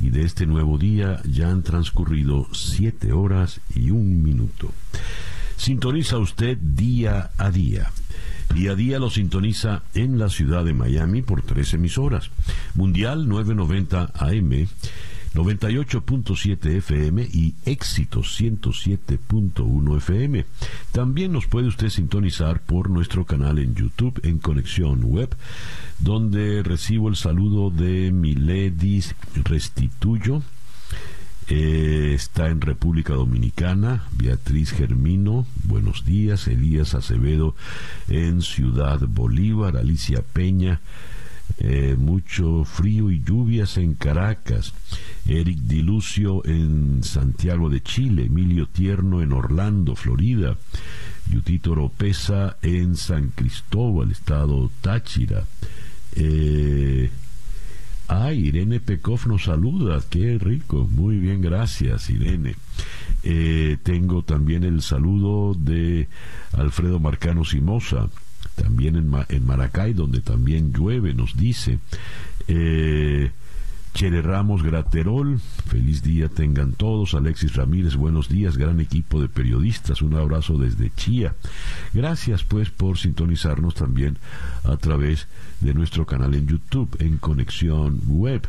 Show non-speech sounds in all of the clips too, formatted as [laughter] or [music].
y de este nuevo día ya han transcurrido siete horas y un minuto. Sintoniza usted día a día. Día a día lo sintoniza en la ciudad de Miami por tres emisoras. Mundial 990 AM 98.7 FM y Éxito 107.1 FM. También nos puede usted sintonizar por nuestro canal en YouTube en Conexión Web, donde recibo el saludo de Miledis Restituyo. Eh, está en República Dominicana, Beatriz Germino, buenos días, Elías Acevedo en Ciudad Bolívar, Alicia Peña, eh, mucho frío y lluvias en Caracas, Eric Dilucio en Santiago de Chile, Emilio Tierno en Orlando, Florida, Yutito Oropesa en San Cristóbal, estado Táchira. Eh, ah, Irene Pekov nos saluda, qué rico, muy bien, gracias Irene. Eh, tengo también el saludo de Alfredo Marcano Simosa, también en, Maracay, donde también llueve, nos dice. Eh, Chere Ramos Graterol, feliz día tengan todos. Alexis Ramírez, buenos días, gran equipo de periodistas, un abrazo desde Chía. Gracias pues por sintonizarnos también a través de nuestro canal en YouTube, en Conexión Web.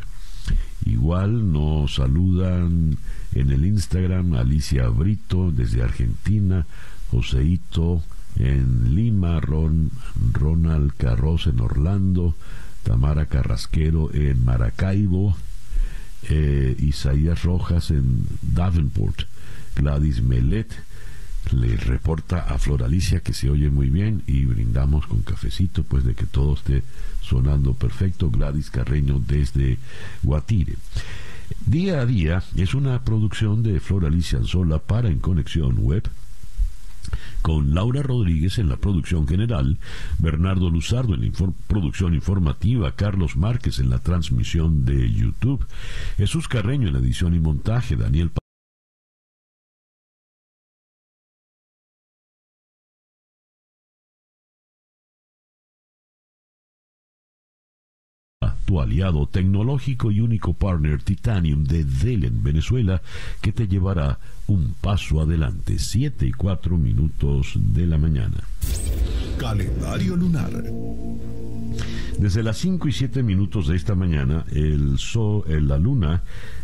Igual nos saludan en el Instagram Alicia Brito desde Argentina, Joseito en Lima, Ron, Ronald Carros en Orlando, Tamara Carrasquero en Maracaibo, eh, Isaías Rojas en Davenport, Gladys Melet le reporta a Floralicia que se oye muy bien y brindamos con cafecito pues de que todo esté sonando perfecto. Gladys Carreño desde Guatire. Día a día es una producción de Floralicia Anzola para En Conexión Web con Laura Rodríguez en la producción general, Bernardo Luzardo en la producción informativa, Carlos Márquez en la transmisión de YouTube, Jesús Carreño en la edición y montaje, Daniel aliado tecnológico y único partner Titanium de Delen, Venezuela, que te llevará un paso adelante, 7 y 4 minutos de la mañana. Calendario lunar. Desde las 5 y 7 minutos de esta mañana, el sol, eh, la luna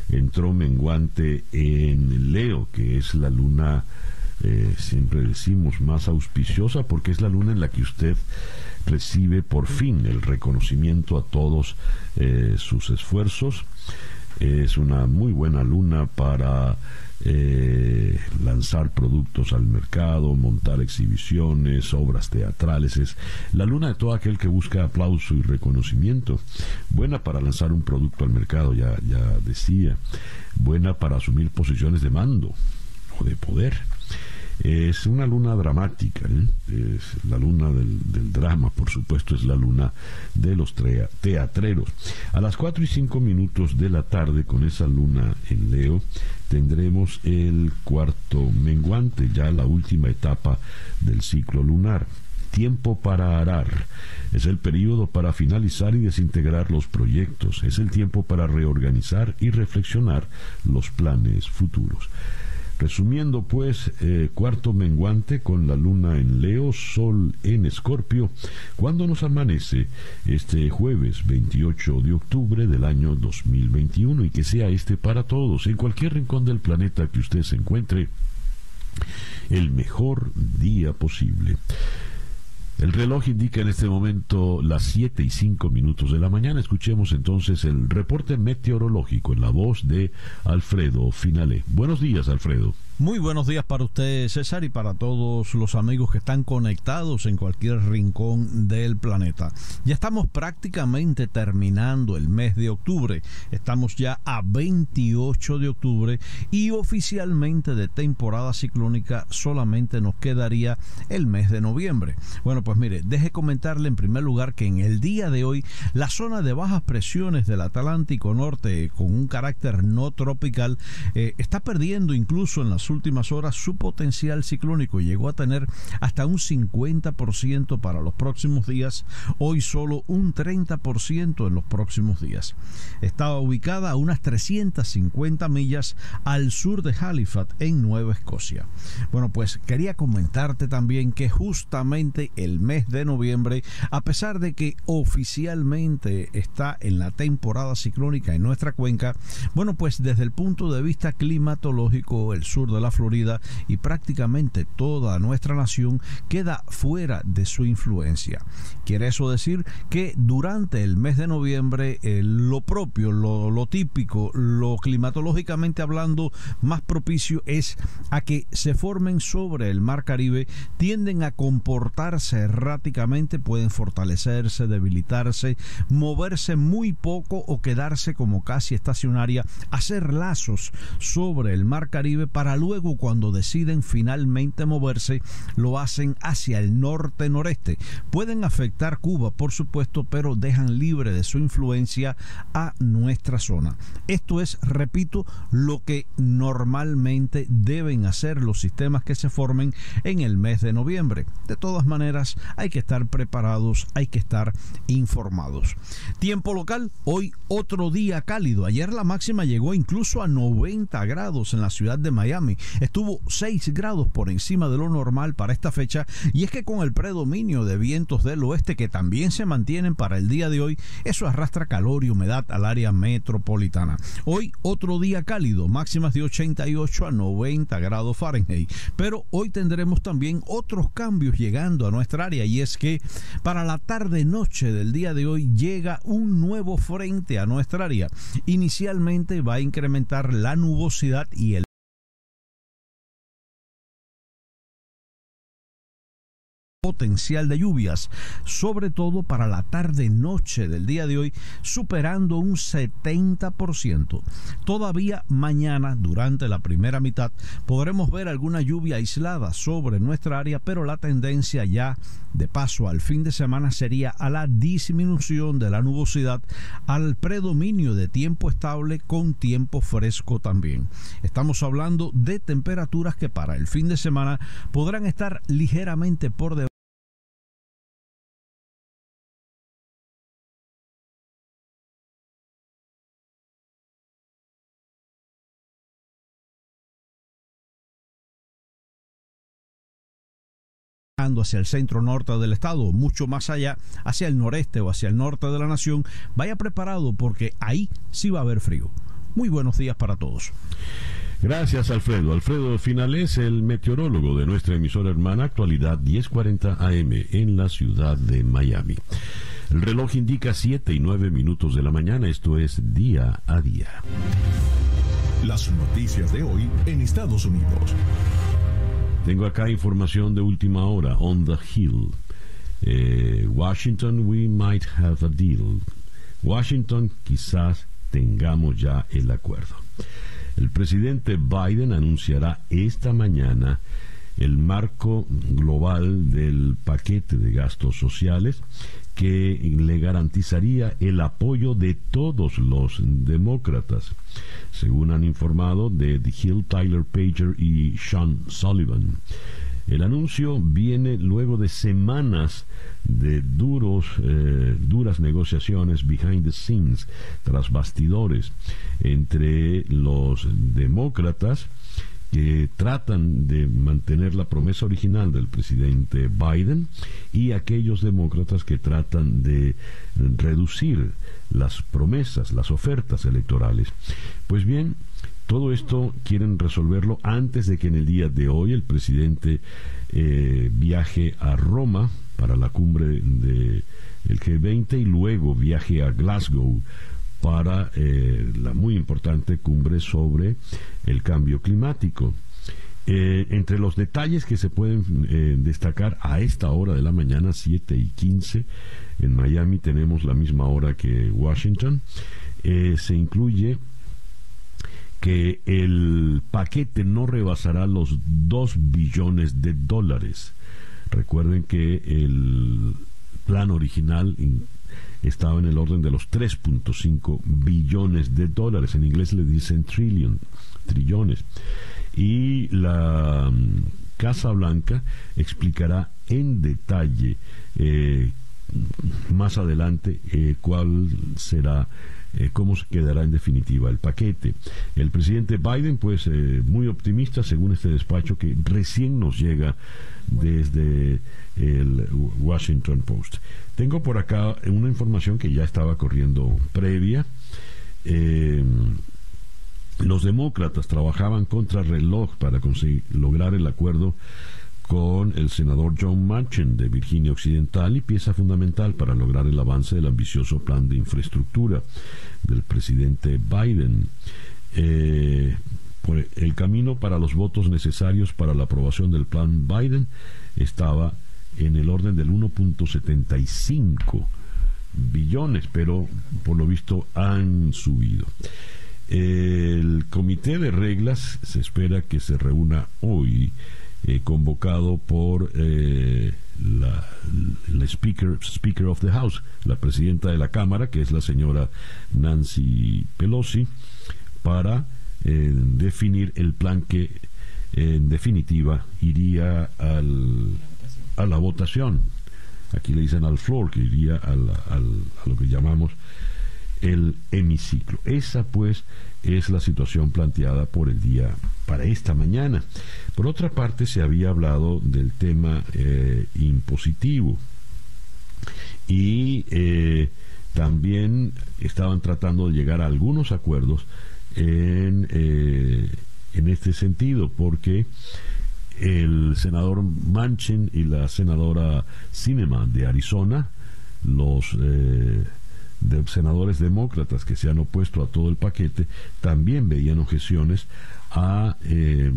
entró menguante en Leo, que es la luna, eh, siempre decimos, más auspiciosa, porque es la luna en la que usted recibe por fin el reconocimiento a todos eh, sus esfuerzos. Es una muy buena luna para eh, lanzar productos al mercado, montar exhibiciones, obras teatrales. Es la luna de todo aquel que busca aplauso y reconocimiento. Buena para lanzar un producto al mercado, ya, ya decía. Buena para asumir posiciones de mando o de poder. Es una luna dramática, ¿eh? es la luna del, drama, por supuesto, es la luna de los teatreros. A las 4 y 5 minutos de la tarde, con esa luna en Leo, tendremos el cuarto menguante, ya la última etapa del ciclo lunar. Tiempo para arar. Es el periodo para finalizar y desintegrar los proyectos. Es el tiempo para reorganizar y reflexionar los planes futuros. Resumiendo pues, eh, cuarto menguante con la luna en Leo, Sol en Escorpio, cuando nos amanece este jueves 28 de octubre del año 2021 y que sea este para todos, en cualquier rincón del planeta que usted se encuentre, el mejor día posible. El reloj indica en este momento las 7 y 5 minutos de la mañana. Escuchemos entonces el reporte meteorológico en la voz de Alfredo Finale. Buenos días, Alfredo. Muy buenos días para usted, César, y para todos los amigos que están conectados en cualquier rincón del planeta. Ya estamos prácticamente terminando el mes de octubre. Estamos ya a 28 de octubre y oficialmente de temporada ciclónica solamente nos quedaría el mes de noviembre. Bueno, pues mire, deje comentarle en primer lugar que en el día de hoy la zona de bajas presiones del Atlántico Norte con un carácter no tropical eh, está perdiendo incluso en las últimas horas su potencial ciclónico. Llegó a tener hasta un 50% para los próximos días, hoy solo un 30% en los próximos días. Estaba ubicada a unas 350 millas al sur de Halifax, en Nueva Escocia. Bueno, pues quería comentarte también que justamente el mes de noviembre, a pesar de que oficialmente está en la temporada ciclónica en nuestra cuenca, bueno, pues desde el punto de vista climatológico, el sur de la Florida y prácticamente toda nuestra nación queda fuera de su influencia. Quiere eso decir que durante el mes de noviembre eh, lo propio, lo, lo típico, lo climatológicamente hablando más propicio es a que se formen sobre el mar Caribe, tienden a comportarse erráticamente, pueden fortalecerse, debilitarse, moverse muy poco o quedarse como casi estacionaria, hacer lazos sobre el mar Caribe para luego cuando deciden finalmente moverse lo hacen hacia el norte-noreste. Pueden afectar Cuba, por supuesto, pero dejan libre de su influencia a nuestra zona. Esto es, repito, lo que normalmente deben hacer los sistemas que se formen en el mes de noviembre. De todas maneras, hay que estar preparados, hay que estar informados. Tiempo local, hoy otro día cálido. Ayer la máxima llegó incluso a 90 grados en la ciudad de Miami. Estuvo 6 grados por encima de lo normal para esta fecha y es que con el predominio de vientos del oeste que también se mantienen para el día de hoy, eso arrastra calor y humedad al área metropolitana. Hoy otro día cálido, máximas de 88 a 90 grados Fahrenheit, pero hoy tendremos también otros cambios llegando a nuestra área y es que para la tarde noche del día de hoy llega un nuevo frente a nuestra área. Inicialmente va a incrementar la nubosidad y el potencial de lluvias, sobre todo para la tarde-noche del día de hoy, superando un 70%. Todavía mañana, durante la primera mitad, podremos ver alguna lluvia aislada sobre nuestra área, pero la tendencia ya de paso al fin de semana sería a la disminución de la nubosidad, al predominio de tiempo estable con tiempo fresco también. Estamos hablando de temperaturas que para el fin de semana podrán estar ligeramente por debajo hacia el centro norte del estado, mucho más allá, hacia el noreste o hacia el norte de la nación, vaya preparado porque ahí sí va a haber frío. Muy buenos días para todos. Gracias, Alfredo. Alfredo Finales, el meteorólogo de nuestra emisora hermana Actualidad 1040 AM en la ciudad de Miami. El reloj indica 7 y 9 minutos de la mañana, esto es día a día. Las noticias de hoy en Estados Unidos. Tengo acá información de última hora. On the Hill. Eh, Washington, we might have a deal. Washington, quizás tengamos ya el acuerdo. El presidente Biden anunciará esta mañana el marco global del paquete de gastos sociales que le garantizaría el apoyo de todos los demócratas, según han informado de The Hill, Tyler Pager y Sean Sullivan. El anuncio viene luego de semanas de duros, eh, duras negociaciones behind the scenes, tras bastidores, entre los demócratas que tratan de mantener la promesa original del presidente Biden y aquellos demócratas que tratan de reducir las promesas, las ofertas electorales. Pues bien, todo esto quieren resolverlo antes de que en el día de hoy el presidente eh, viaje a Roma para la cumbre del G20 y luego viaje a Glasgow para eh, la muy importante cumbre sobre el cambio climático. Eh, entre los detalles que se pueden eh, destacar a esta hora de la mañana, 7 y 15, en Miami tenemos la misma hora que Washington, se incluye que el paquete no rebasará los 2 billones de dólares. Recuerden que el plan original estaba en el orden de los 3.5 billones de dólares. En inglés le dicen trillion, trillones. Y la mm, Casa Blanca explicará en detalle eh, más adelante eh, cuál será eh, cómo se quedará en definitiva el paquete. El presidente Biden, pues eh, muy optimista según este despacho que recién nos llega desde el Washington Post. Tengo por acá una información que ya estaba corriendo previa. Eh, los demócratas trabajaban contra reloj para conseguir, lograr el acuerdo con el senador John Manchin de Virginia Occidental y pieza fundamental para lograr el avance del ambicioso plan de infraestructura del presidente Biden. Eh, el camino para los votos necesarios para la aprobación del plan Biden estaba en el orden del 1.75 billones, pero por lo visto han subido. El comité de reglas se espera que se reúna hoy eh, convocado por eh, la, speaker, speaker of the House, la presidenta de la Cámara, que es la señora Nancy Pelosi, para eh, definir el plan que en definitiva iría al, a la votación. Aquí le dicen al floor, que iría al, a lo que llamamos el hemiciclo. Esa pues es la situación planteada por el día para esta mañana. Por otra parte, se había hablado del tema eh, impositivo y eh, también estaban tratando de llegar a algunos acuerdos en, eh, en este sentido, porque el senador Manchin y la senadora Cinema de Arizona, los de senadores demócratas que se han opuesto a todo el paquete también veían objeciones a eh,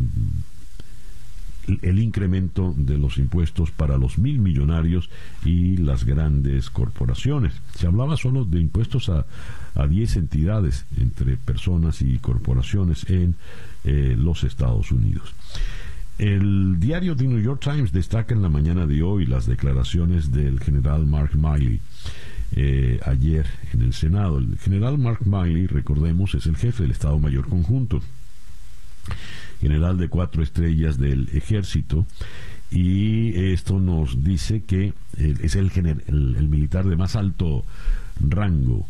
el incremento de los impuestos para los mil millonarios y las grandes corporaciones. Se hablaba solo de impuestos a, a 10 entidades entre personas y corporaciones en eh, los Estados Unidos. El diario The New York Times destaca en la mañana de hoy las declaraciones del general Mark Miley eh, ayer en el Senado. El general Mark Miley, recordemos, es el jefe del Estado Mayor Conjunto, general de cuatro estrellas del ejército, y esto nos dice que es el, el, militar de más alto rango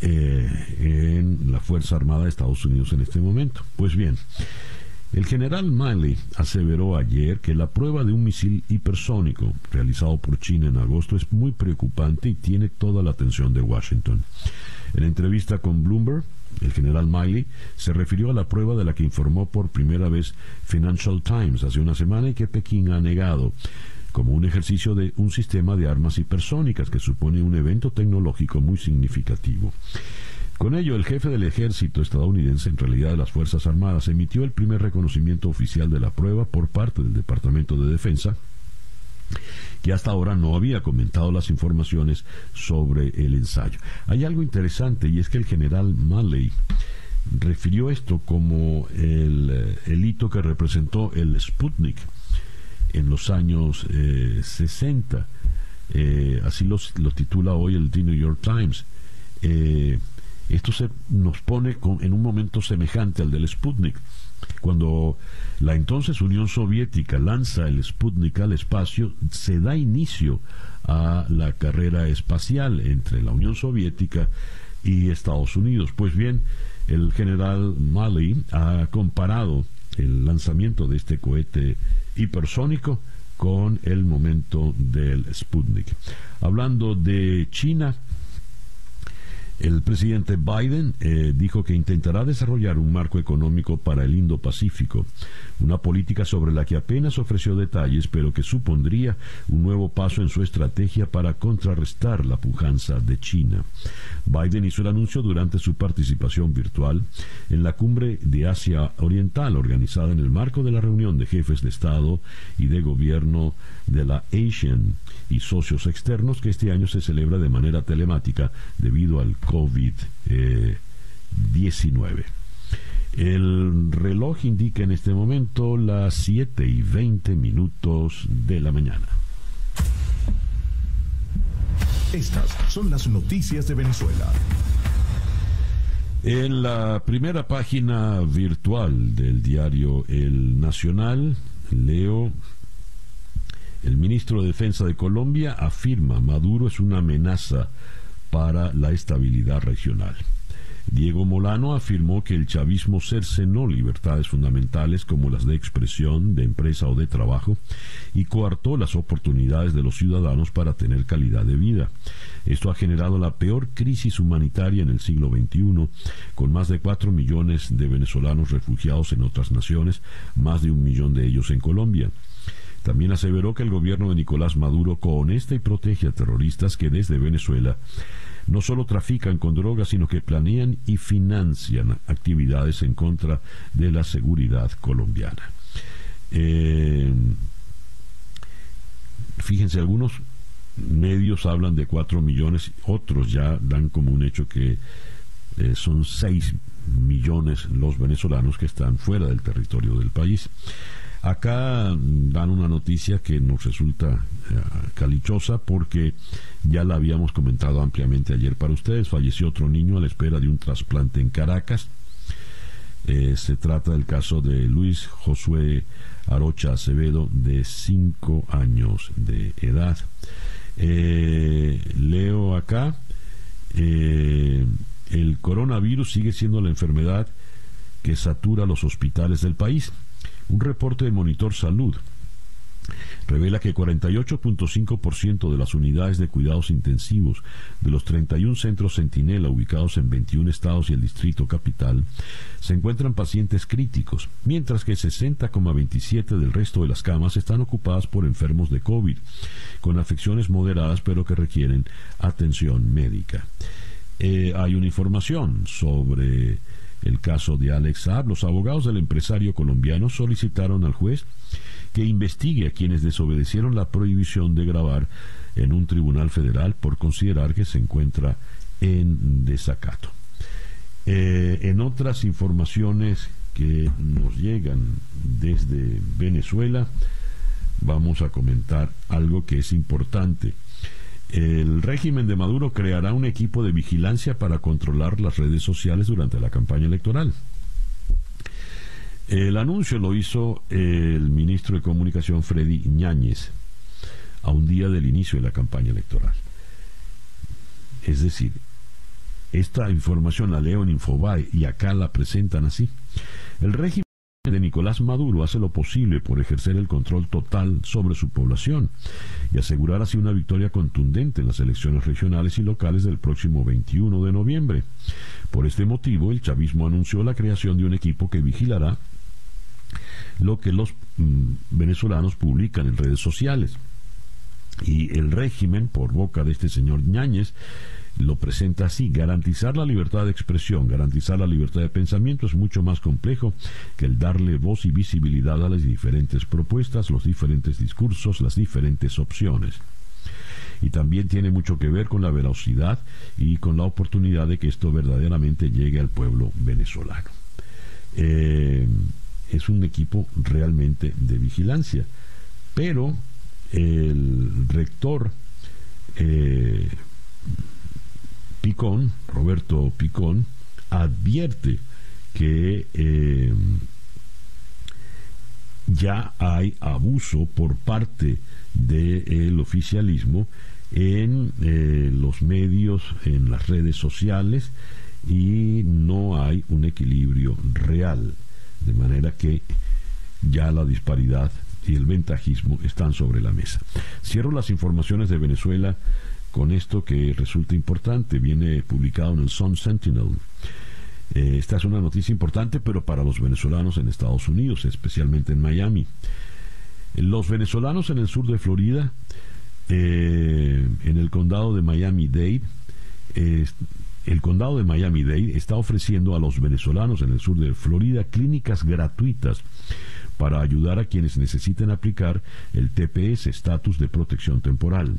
eh, en la Fuerza Armada de Estados Unidos en este momento. Pues bien, el general Miley aseveró ayer que la prueba de un misil hipersónico realizado por China en agosto es muy preocupante y tiene toda la atención de Washington. En entrevista con Bloomberg, el general Miley se refirió a la prueba de la que informó por primera vez Financial Times hace una semana y que Pekín ha negado como un ejercicio de un sistema de armas hipersónicas que supone un evento tecnológico muy significativo. Con ello, el jefe del ejército estadounidense, en realidad de las Fuerzas Armadas, emitió el primer reconocimiento oficial de la prueba por parte del Departamento de Defensa, que hasta ahora no había comentado las informaciones sobre el ensayo. Hay algo interesante y es que el general Malley refirió esto como el, hito que representó el Sputnik en los años 60. Eh, eh, así lo titula hoy el The New York Times. Eh, esto se nos pone en un momento semejante al del Sputnik. Cuando la entonces Unión Soviética lanza el Sputnik al espacio, se da inicio a la carrera espacial entre la Unión Soviética y Estados Unidos. Pues bien, el general Malley ha comparado el lanzamiento de este cohete hipersónico con el momento del Sputnik. Hablando de China, El presidente Biden eh, dijo que intentará desarrollar un marco económico para el Indo-Pacífico, una política sobre la que apenas ofreció detalles, pero que supondría un nuevo paso en su estrategia para contrarrestar la pujanza de China. Biden hizo el anuncio durante su participación virtual en la cumbre de Asia Oriental, organizada en el marco de la reunión de jefes de Estado y de gobierno de la Asian y socios externos que este año se celebra de manera telemática debido al COVID-19. El reloj indica en este momento las 7 y 20 minutos de la mañana. Estas son las noticias de Venezuela. En la primera página virtual del diario El Nacional, leo, el ministro de Defensa de Colombia afirma Maduro es una amenaza para la estabilidad regional. Diego Molano afirmó que el chavismo cercenó libertades fundamentales como las de expresión, de empresa o de trabajo y coartó las oportunidades de los ciudadanos para tener calidad de vida. Esto ha generado la peor crisis humanitaria en el siglo XXI, con más de cuatro millones de venezolanos refugiados en otras naciones, más de un millón de ellos en Colombia. También aseveró que el gobierno de Nicolás Maduro cohonesta y protege a terroristas que desde Venezuela no solo trafican con drogas, sino que planean y financian actividades en contra de la seguridad colombiana. Eh, fíjense, algunos medios hablan de cuatro millones, otros ya dan como un hecho que eh, son seis millones los venezolanos que están fuera del territorio del país. Acá dan una noticia que nos resulta eh, calichosa porque ya la habíamos comentado ampliamente ayer para ustedes. Falleció otro niño a la espera de un trasplante en Caracas. Eh, se trata del caso de Luis Josué Arocha Acevedo, de 5 años de edad. Eh, leo acá, el coronavirus sigue siendo la enfermedad que satura los hospitales del país. Un reporte de Monitor Salud revela que 48.5% de las unidades de cuidados intensivos de los 31 centros Centinela ubicados en 21 estados y el Distrito Capital se encuentran pacientes críticos, mientras que 60,27% del resto de las camas están ocupadas por enfermos de COVID, con afecciones moderadas pero que requieren atención médica. Eh, hay una información sobre el caso de Alex Saab, los abogados del empresario colombiano solicitaron al juez que investigue a quienes desobedecieron la prohibición de grabar en un tribunal federal por considerar que se encuentra en desacato. Eh, en otras informaciones que nos llegan desde Venezuela, vamos a comentar algo que es importante. El régimen de Maduro creará un equipo de vigilancia para controlar las redes sociales durante la campaña electoral. El anuncio lo hizo el ministro de Comunicación Freddy Ñáñez a un día del inicio de la campaña electoral. Es decir, esta información la leo en Infobae y acá la presentan así. El régimen de Nicolás Maduro hace lo posible por ejercer el control total sobre su población y asegurar así una victoria contundente en las elecciones regionales y locales del próximo 21 de noviembre. Por este motivo, el chavismo anunció la creación de un equipo que vigilará lo que los mm, venezolanos publican en redes sociales. Y el régimen, por boca de este señor Ñáñez, lo presenta así. Garantizar la libertad de expresión, garantizar la libertad de pensamiento es mucho más complejo que el darle voz y visibilidad a las diferentes propuestas, los diferentes discursos, las diferentes opciones. Y también tiene mucho que ver con la velocidad y con la oportunidad de que esto verdaderamente llegue al pueblo venezolano. Eh, es un equipo realmente de vigilancia. Pero el rector eh, Picón, Roberto Picón, advierte que eh, ya hay abuso por parte del oficialismo en eh, los medios, en las redes sociales y no hay un equilibrio real, de manera que ya la disparidad y el ventajismo están sobre la mesa. Cierro las informaciones de Venezuela con esto que resulta importante. Viene publicado en el Sun Sentinel. Eh, esta es una noticia importante, pero para los venezolanos en Estados Unidos, especialmente en Miami. Los venezolanos en el sur de Florida, eh, en el condado de Miami-Dade, el condado de Miami-Dade está ofreciendo a los venezolanos en el sur de Florida clínicas gratuitas para ayudar a quienes necesiten aplicar el TPS, estatus de protección temporal.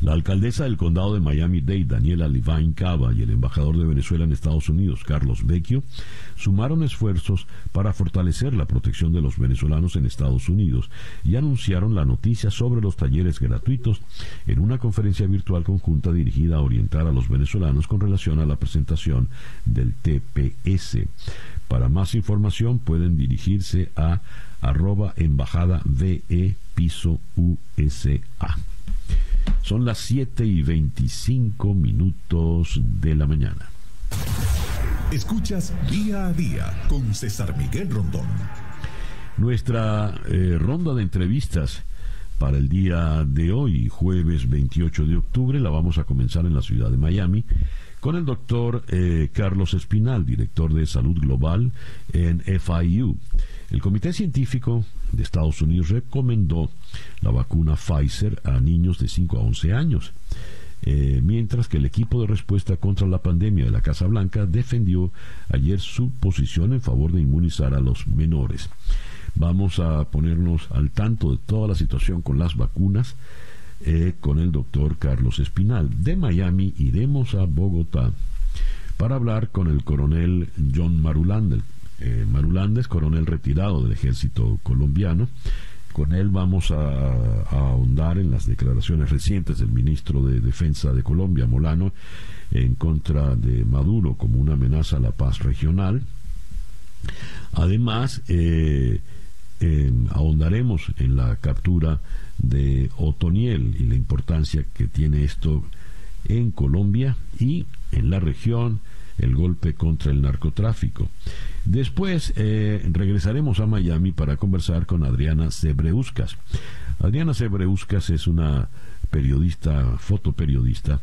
La alcaldesa del condado de Miami-Dade, Daniela Levine Cava, y el embajador de Venezuela en Estados Unidos, Carlos Vecchio, sumaron esfuerzos para fortalecer la protección de los venezolanos en Estados Unidos y anunciaron la noticia sobre los talleres gratuitos en una conferencia virtual conjunta dirigida a orientar a los venezolanos con relación a la presentación del TPS. Para más información pueden dirigirse a arroba embajada VE piso USA. Son las 7 y 25 minutos de la mañana. Escuchas día a día con César Miguel Rondón. Nuestra eh, ronda de entrevistas para el día de hoy, jueves 28 de octubre, la vamos a comenzar en la ciudad de Miami con el doctor eh, Carlos Espinal, director de salud global en FIU. El Comité Científico de Estados Unidos recomendó la vacuna Pfizer a niños de 5 a 11 años, eh, mientras que el equipo de respuesta contra la pandemia de la Casa Blanca defendió ayer su posición en favor de inmunizar a los menores. Vamos a ponernos al tanto de toda la situación con las vacunas eh, con el doctor Carlos Espinal. De Miami iremos a Bogotá para hablar con el coronel John Marulandes, eh, Marulandes, coronel retirado del ejército colombiano. Con él vamos a, ahondar en las declaraciones recientes del ministro de Defensa de Colombia, Molano, en contra de Maduro como una amenaza a la paz regional. Además, eh, ahondaremos en la captura de Otoniel y la importancia que tiene esto en Colombia y en la región, el golpe contra el narcotráfico. Después eh, regresaremos a Miami para conversar con Adriana Sebreuskas. Adriana Sebreuskas es una periodista, fotoperiodista,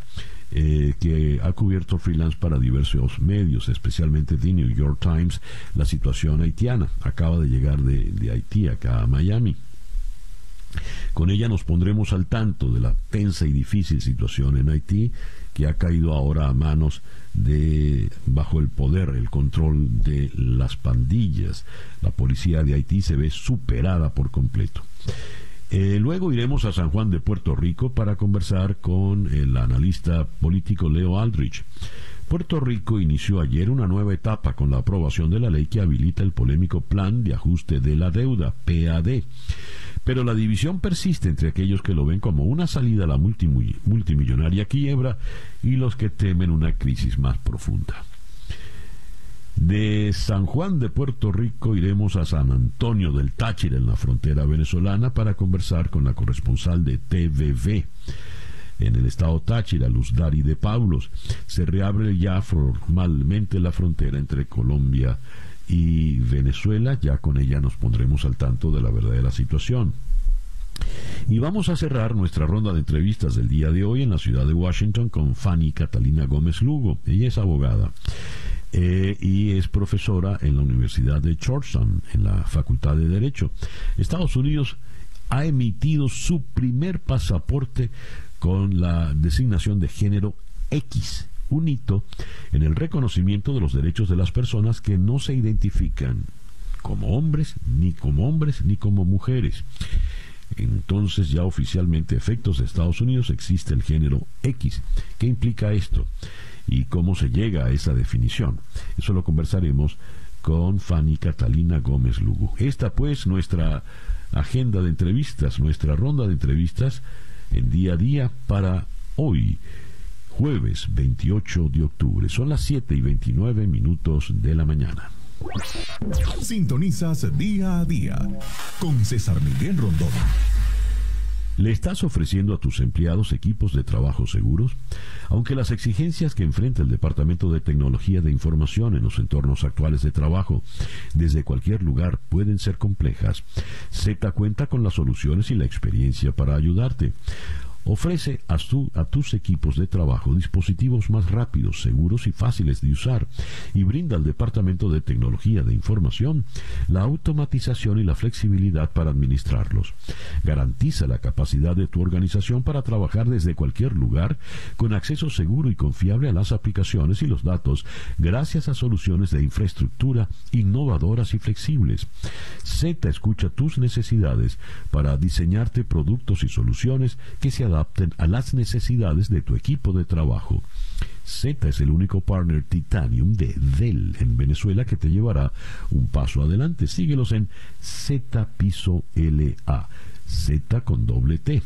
eh, que ha cubierto freelance para diversos medios, especialmente The New York Times, la situación haitiana. Acaba de llegar de, de Haití acá a Miami. Con ella nos pondremos al tanto de la tensa y difícil situación en Haití que ha caído ahora a manos de bajo el poder, el control de las pandillas. La policía de Haití se ve superada por completo. Eh, luego iremos a San Juan de Puerto Rico para conversar con el analista político Leo Aldrich. Puerto Rico inició ayer una nueva etapa con la aprobación de la ley que habilita el polémico Plan de Ajuste de la Deuda, PAD. Pero la división persiste entre aquellos que lo ven como una salida a la multimillonaria quiebra y los que temen una crisis más profunda. De San Juan de Puerto Rico iremos a San Antonio del Táchira en la frontera venezolana para conversar con la corresponsal de TVV en el estado Táchira, Luz Dari de Pablos. Se reabre ya formalmente la frontera entre Colombia y y Venezuela, ya con ella nos pondremos al tanto de la verdadera situación. Y vamos a cerrar nuestra ronda de entrevistas del día de hoy en la ciudad de Washington con Fanny Catalina Gómez Lugo. Ella es abogada eh, y es profesora en la Universidad de Georgetown, en la Facultad de Derecho. Estados Unidos ha emitido su primer pasaporte con la designación de género X un hito en el reconocimiento de los derechos de las personas que no se identifican como hombres, ni como hombres, ni como mujeres. Entonces ya oficialmente efectos de Estados Unidos existe el género X. ¿Qué implica esto? ¿Y cómo se llega a esa definición? Eso lo conversaremos con Fanny Catalina Gómez Lugo. Esta pues nuestra agenda de entrevistas, nuestra ronda de entrevistas en día a día para hoy jueves 28 de octubre. Son las 7 y 29 minutos de la mañana. Sintonizas día a día con César Miguel Rondón. ¿Le estás ofreciendo a tus empleados equipos de trabajo seguros? Aunque las exigencias que enfrenta el Departamento de Tecnología de Información en los entornos actuales de trabajo desde cualquier lugar pueden ser complejas, Z cuenta con las soluciones y la experiencia para ayudarte. Ofrece a, a, tus equipos de trabajo dispositivos más rápidos, seguros y fáciles de usar y brinda al Departamento de Tecnología de Información la automatización y la flexibilidad para administrarlos. Garantiza la capacidad de tu organización para trabajar desde cualquier lugar con acceso seguro y confiable a las aplicaciones y los datos gracias a soluciones de infraestructura innovadoras y flexibles. Z escucha tus necesidades para diseñarte productos y soluciones que se adapten a las necesidades de tu equipo de trabajo. Z es el único partner Titanium de Dell en Venezuela que te llevará un paso adelante. Síguelos en Z Piso LA. Z con doble T.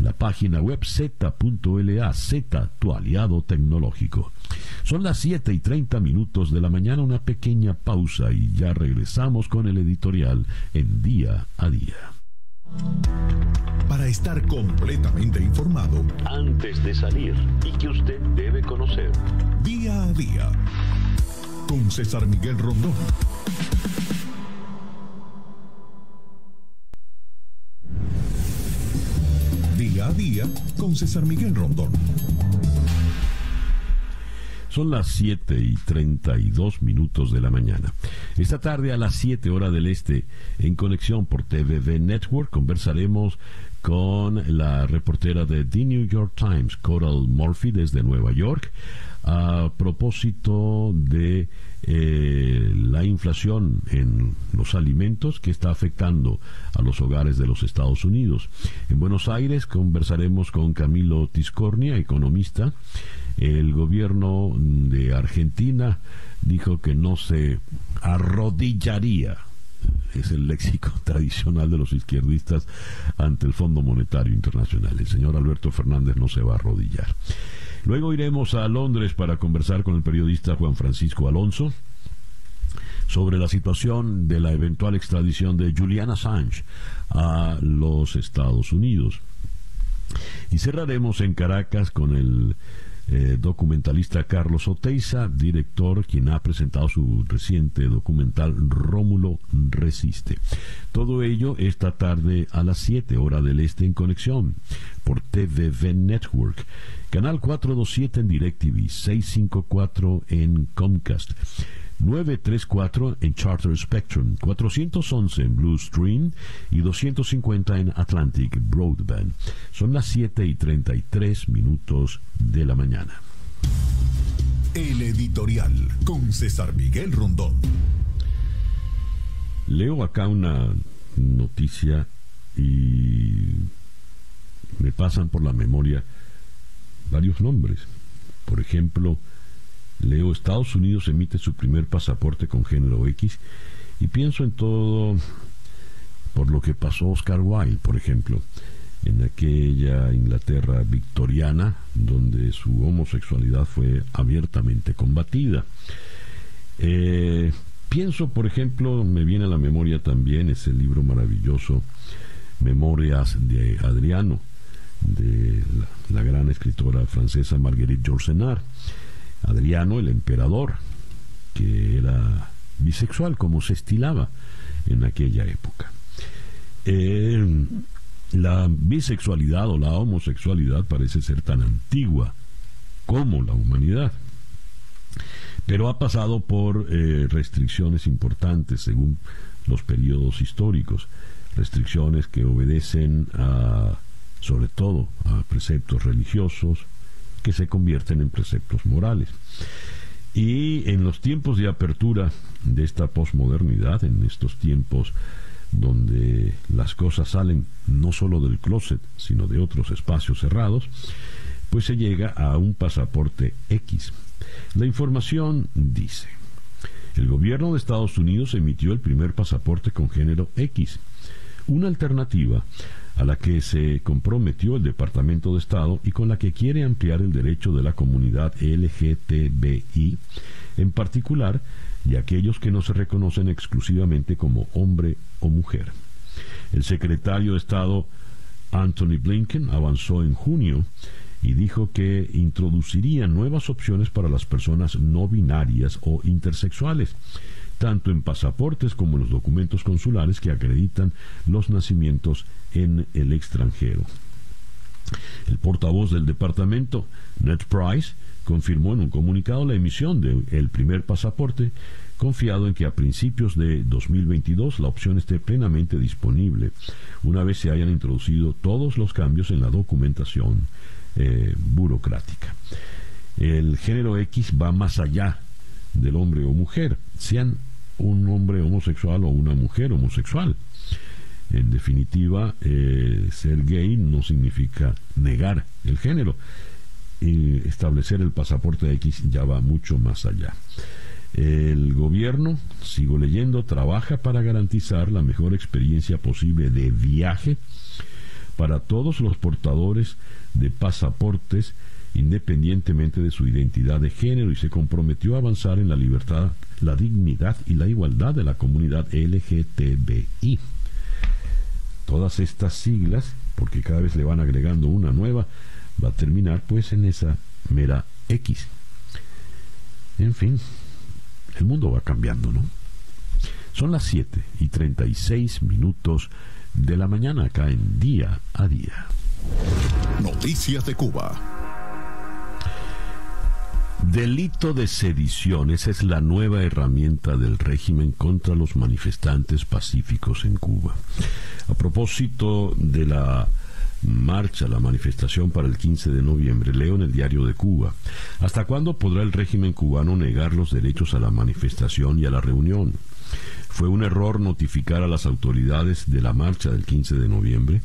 La página web z.la, Z, tu aliado tecnológico. Son las 7 y 30 minutos de la mañana, una pequeña pausa y ya regresamos con el editorial en día a día. Para estar completamente informado, antes de salir y que usted debe conocer, día a día, con César Miguel Rondón. Día a día con César Miguel Rondón. Son las 7 y 32 minutos de la mañana. Esta tarde a las 7 horas del este, en conexión por TVV Network, conversaremos con la reportera de The New York Times, Coral Murphy, desde Nueva York, a propósito de eh, la inflación en los alimentos que está afectando a los hogares de los Estados Unidos. En Buenos Aires conversaremos con Camilo Tiscornia, economista, el gobierno de Argentina dijo que no se arrodillaría es el léxico [laughs] tradicional de los izquierdistas ante el Fondo Monetario Internacional. El señor Alberto Fernández no se va a arrodillar. Luego iremos a Londres para conversar con el periodista Juan Francisco Alonso sobre la situación de la eventual extradición de Julian Assange a los Estados Unidos. Y cerraremos en Caracas con el eh, documentalista Carlos Oteiza, director, quien ha presentado su reciente documental Rómulo Resiste. Todo ello esta tarde a las 7 horas del este en conexión por TVV Network, canal 427 en DirecTV, 654 en Comcast. 934 en Charter Spectrum, 411 en Blue Stream y 250 en Atlantic Broadband. Son las 7 y 33 minutos de la mañana. El editorial con César Miguel Rondón. Leo acá una noticia y me pasan por la memoria varios nombres. Por ejemplo, Leo, Estados Unidos emite su primer pasaporte con género X y pienso en todo por lo que pasó Oscar Wilde, por ejemplo, en aquella Inglaterra victoriana donde su homosexualidad fue abiertamente combatida. Eh, pienso, por ejemplo, me viene a la memoria también ese libro maravilloso, Memorias de Adriano, de la, gran escritora francesa Marguerite Yourcenar Adriano el emperador, que era bisexual, como se estilaba en aquella época. Eh, la bisexualidad o la homosexualidad parece ser tan antigua como la humanidad, pero ha pasado por eh, restricciones importantes según los periodos históricos, restricciones que obedecen a, sobre todo a preceptos religiosos, que se convierten en preceptos morales. Y en los tiempos de apertura de esta posmodernidad, en estos tiempos donde las cosas salen no solo del closet, sino de otros espacios cerrados, pues se llega a un pasaporte X. La información dice, el gobierno de Estados Unidos emitió el primer pasaporte con género X, una alternativa a la que se comprometió el Departamento de Estado y con la que quiere ampliar el derecho de la comunidad LGTBI, en particular, y aquellos que no se reconocen exclusivamente como hombre o mujer. El secretario de Estado Anthony Blinken avanzó en junio y dijo que introduciría nuevas opciones para las personas no binarias o intersexuales, tanto en pasaportes como en los documentos consulares que acreditan los nacimientos en el extranjero. El portavoz del departamento, Ned Price, confirmó en un comunicado la emisión del primer pasaporte, confiado en que a principios de 2022 la opción esté plenamente disponible, una vez se hayan introducido todos los cambios en la documentación eh, burocrática. El género X va más allá del hombre o mujer, sean un hombre homosexual o una mujer homosexual. En definitiva, eh, ser gay no significa negar el género. Y establecer el pasaporte X ya va mucho más allá. El gobierno, sigo leyendo, trabaja para garantizar la mejor experiencia posible de viaje para todos los portadores de pasaportes independientemente de su identidad de género y se comprometió a avanzar en la libertad, la dignidad y la igualdad de la comunidad LGTBI. Todas estas siglas, porque cada vez le van agregando una nueva, va a terminar pues en esa mera X. En fin, el mundo va cambiando, ¿no? Son las 7 y 36 minutos de la mañana acá en día a día. Noticias de Cuba. Delito de sedición, esa es la nueva herramienta del régimen contra los manifestantes pacíficos en Cuba. A propósito de la marcha, la manifestación para el 15 de noviembre, leo en el diario de Cuba, ¿hasta cuándo podrá el régimen cubano negar los derechos a la manifestación y a la reunión? Fue un error notificar a las autoridades de la marcha del 15 de noviembre.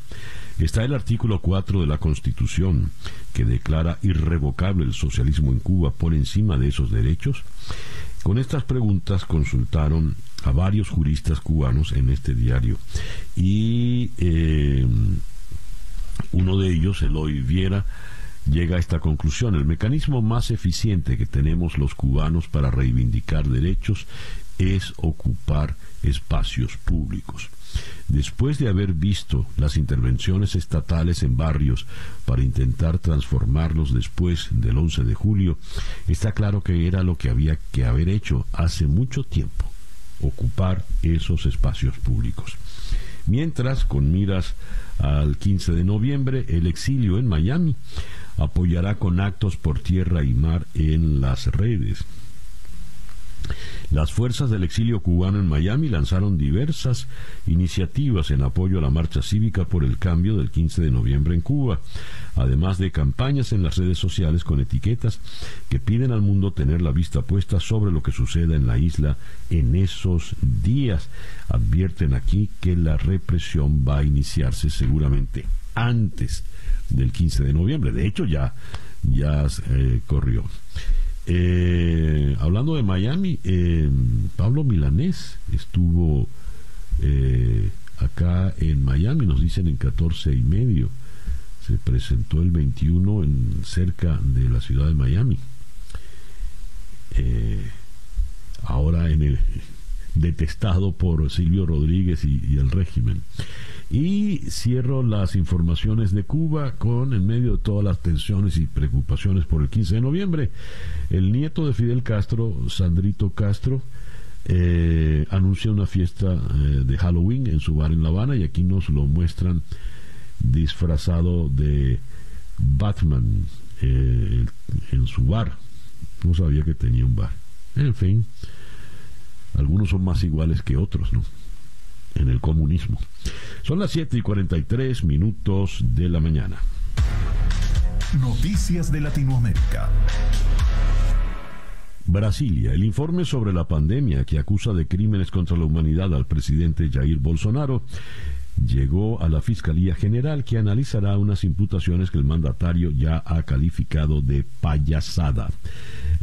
Está el artículo 4 de la Constitución, que declara irrevocable el socialismo en Cuba por encima de esos derechos. Con estas preguntas consultaron a varios juristas cubanos en este diario y eh, uno de ellos, Eloy Viera, llega a esta conclusión. El mecanismo más eficiente que tenemos los cubanos para reivindicar derechos es ocupar espacios públicos. Después de haber visto las intervenciones estatales en barrios para intentar transformarlos después del 11 de julio, está claro que era lo que había que haber hecho hace mucho tiempo, ocupar esos espacios públicos. Mientras, con miras al 15 de noviembre, el exilio en Miami apoyará con actos por tierra y mar en las redes. Las fuerzas del exilio cubano en Miami lanzaron diversas iniciativas en apoyo a la marcha cívica por el cambio del 15 de noviembre en Cuba, además de campañas en las redes sociales con etiquetas que piden al mundo tener la vista puesta sobre lo que suceda en la isla en esos días. Advierten aquí que la represión va a iniciarse seguramente antes del 15 de noviembre. De hecho, ya, ya eh, corrió. Eh, hablando de Miami, eh, Pablo Milanés estuvo eh, acá en Miami, nos dicen en 14 y medio. Se presentó el 21 en cerca de la ciudad de Miami. ahora en el detestado por Silvio Rodríguez y el régimen. Y cierro las informaciones de Cuba con, en medio de todas las tensiones y preocupaciones por el 15 de noviembre, el nieto de Fidel Castro, Sandrito Castro, eh, anuncia una fiesta eh, de Halloween en su bar en La Habana y aquí nos lo muestran disfrazado de Batman eh, en su bar. No sabía que tenía un bar. En fin, algunos son más iguales que otros, ¿no? En el comunismo. Son las 7 y 43 minutos de la mañana. Noticias de Latinoamérica. Brasilia, el informe sobre la pandemia que acusa de crímenes contra la humanidad al presidente Jair Bolsonaro llegó a la Fiscalía General que analizará unas imputaciones que el mandatario ya ha calificado de payasada.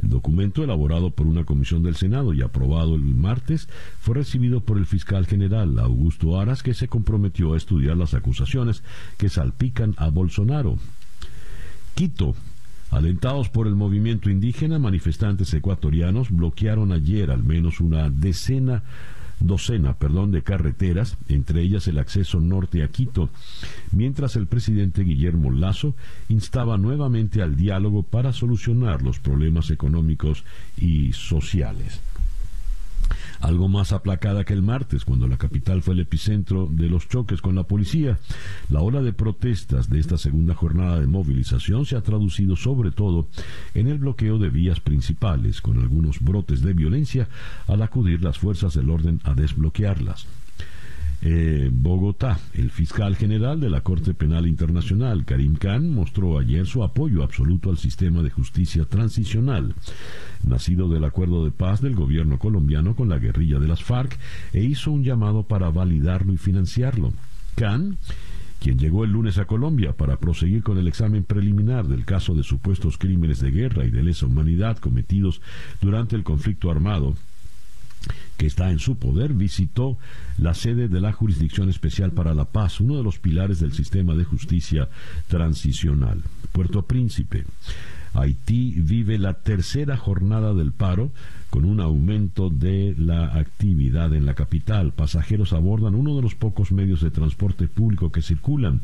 El documento, elaborado por una comisión del Senado y aprobado el martes, fue recibido por el fiscal general Augusto Aras, que se comprometió a estudiar las acusaciones que salpican a Bolsonaro. Quito. Alentados por el movimiento indígena, manifestantes ecuatorianos bloquearon ayer al menos una decena docena perdón, de carreteras, entre ellas el acceso norte a Quito, mientras el presidente Guillermo Lazo instaba nuevamente al diálogo para solucionar los problemas económicos y sociales. Algo más aplacada que el martes, cuando la capital fue el epicentro de los choques con la policía. La ola de protestas de esta segunda jornada de movilización se ha traducido sobre todo en el bloqueo de vías principales, con algunos brotes de violencia al acudir las fuerzas del orden a desbloquearlas. Eh, Bogotá. El fiscal general de la Corte Penal Internacional, Karim Khan, mostró ayer su apoyo absoluto al sistema de justicia transicional, nacido del acuerdo de paz del gobierno colombiano con la guerrilla de las FARC, e hizo un llamado para validarlo y financiarlo. Khan quien llegó el lunes a Colombia para proseguir con el examen preliminar del caso de supuestos crímenes de guerra y de lesa humanidad cometidos durante el conflicto armado que está en su poder, visitó la sede de la Jurisdicción Especial para la Paz, uno de los pilares del sistema de justicia transicional. Puerto Príncipe. Haití vive la tercera jornada del paro con un aumento de la actividad en la capital. Pasajeros abordan uno de los pocos medios de transporte público que circulan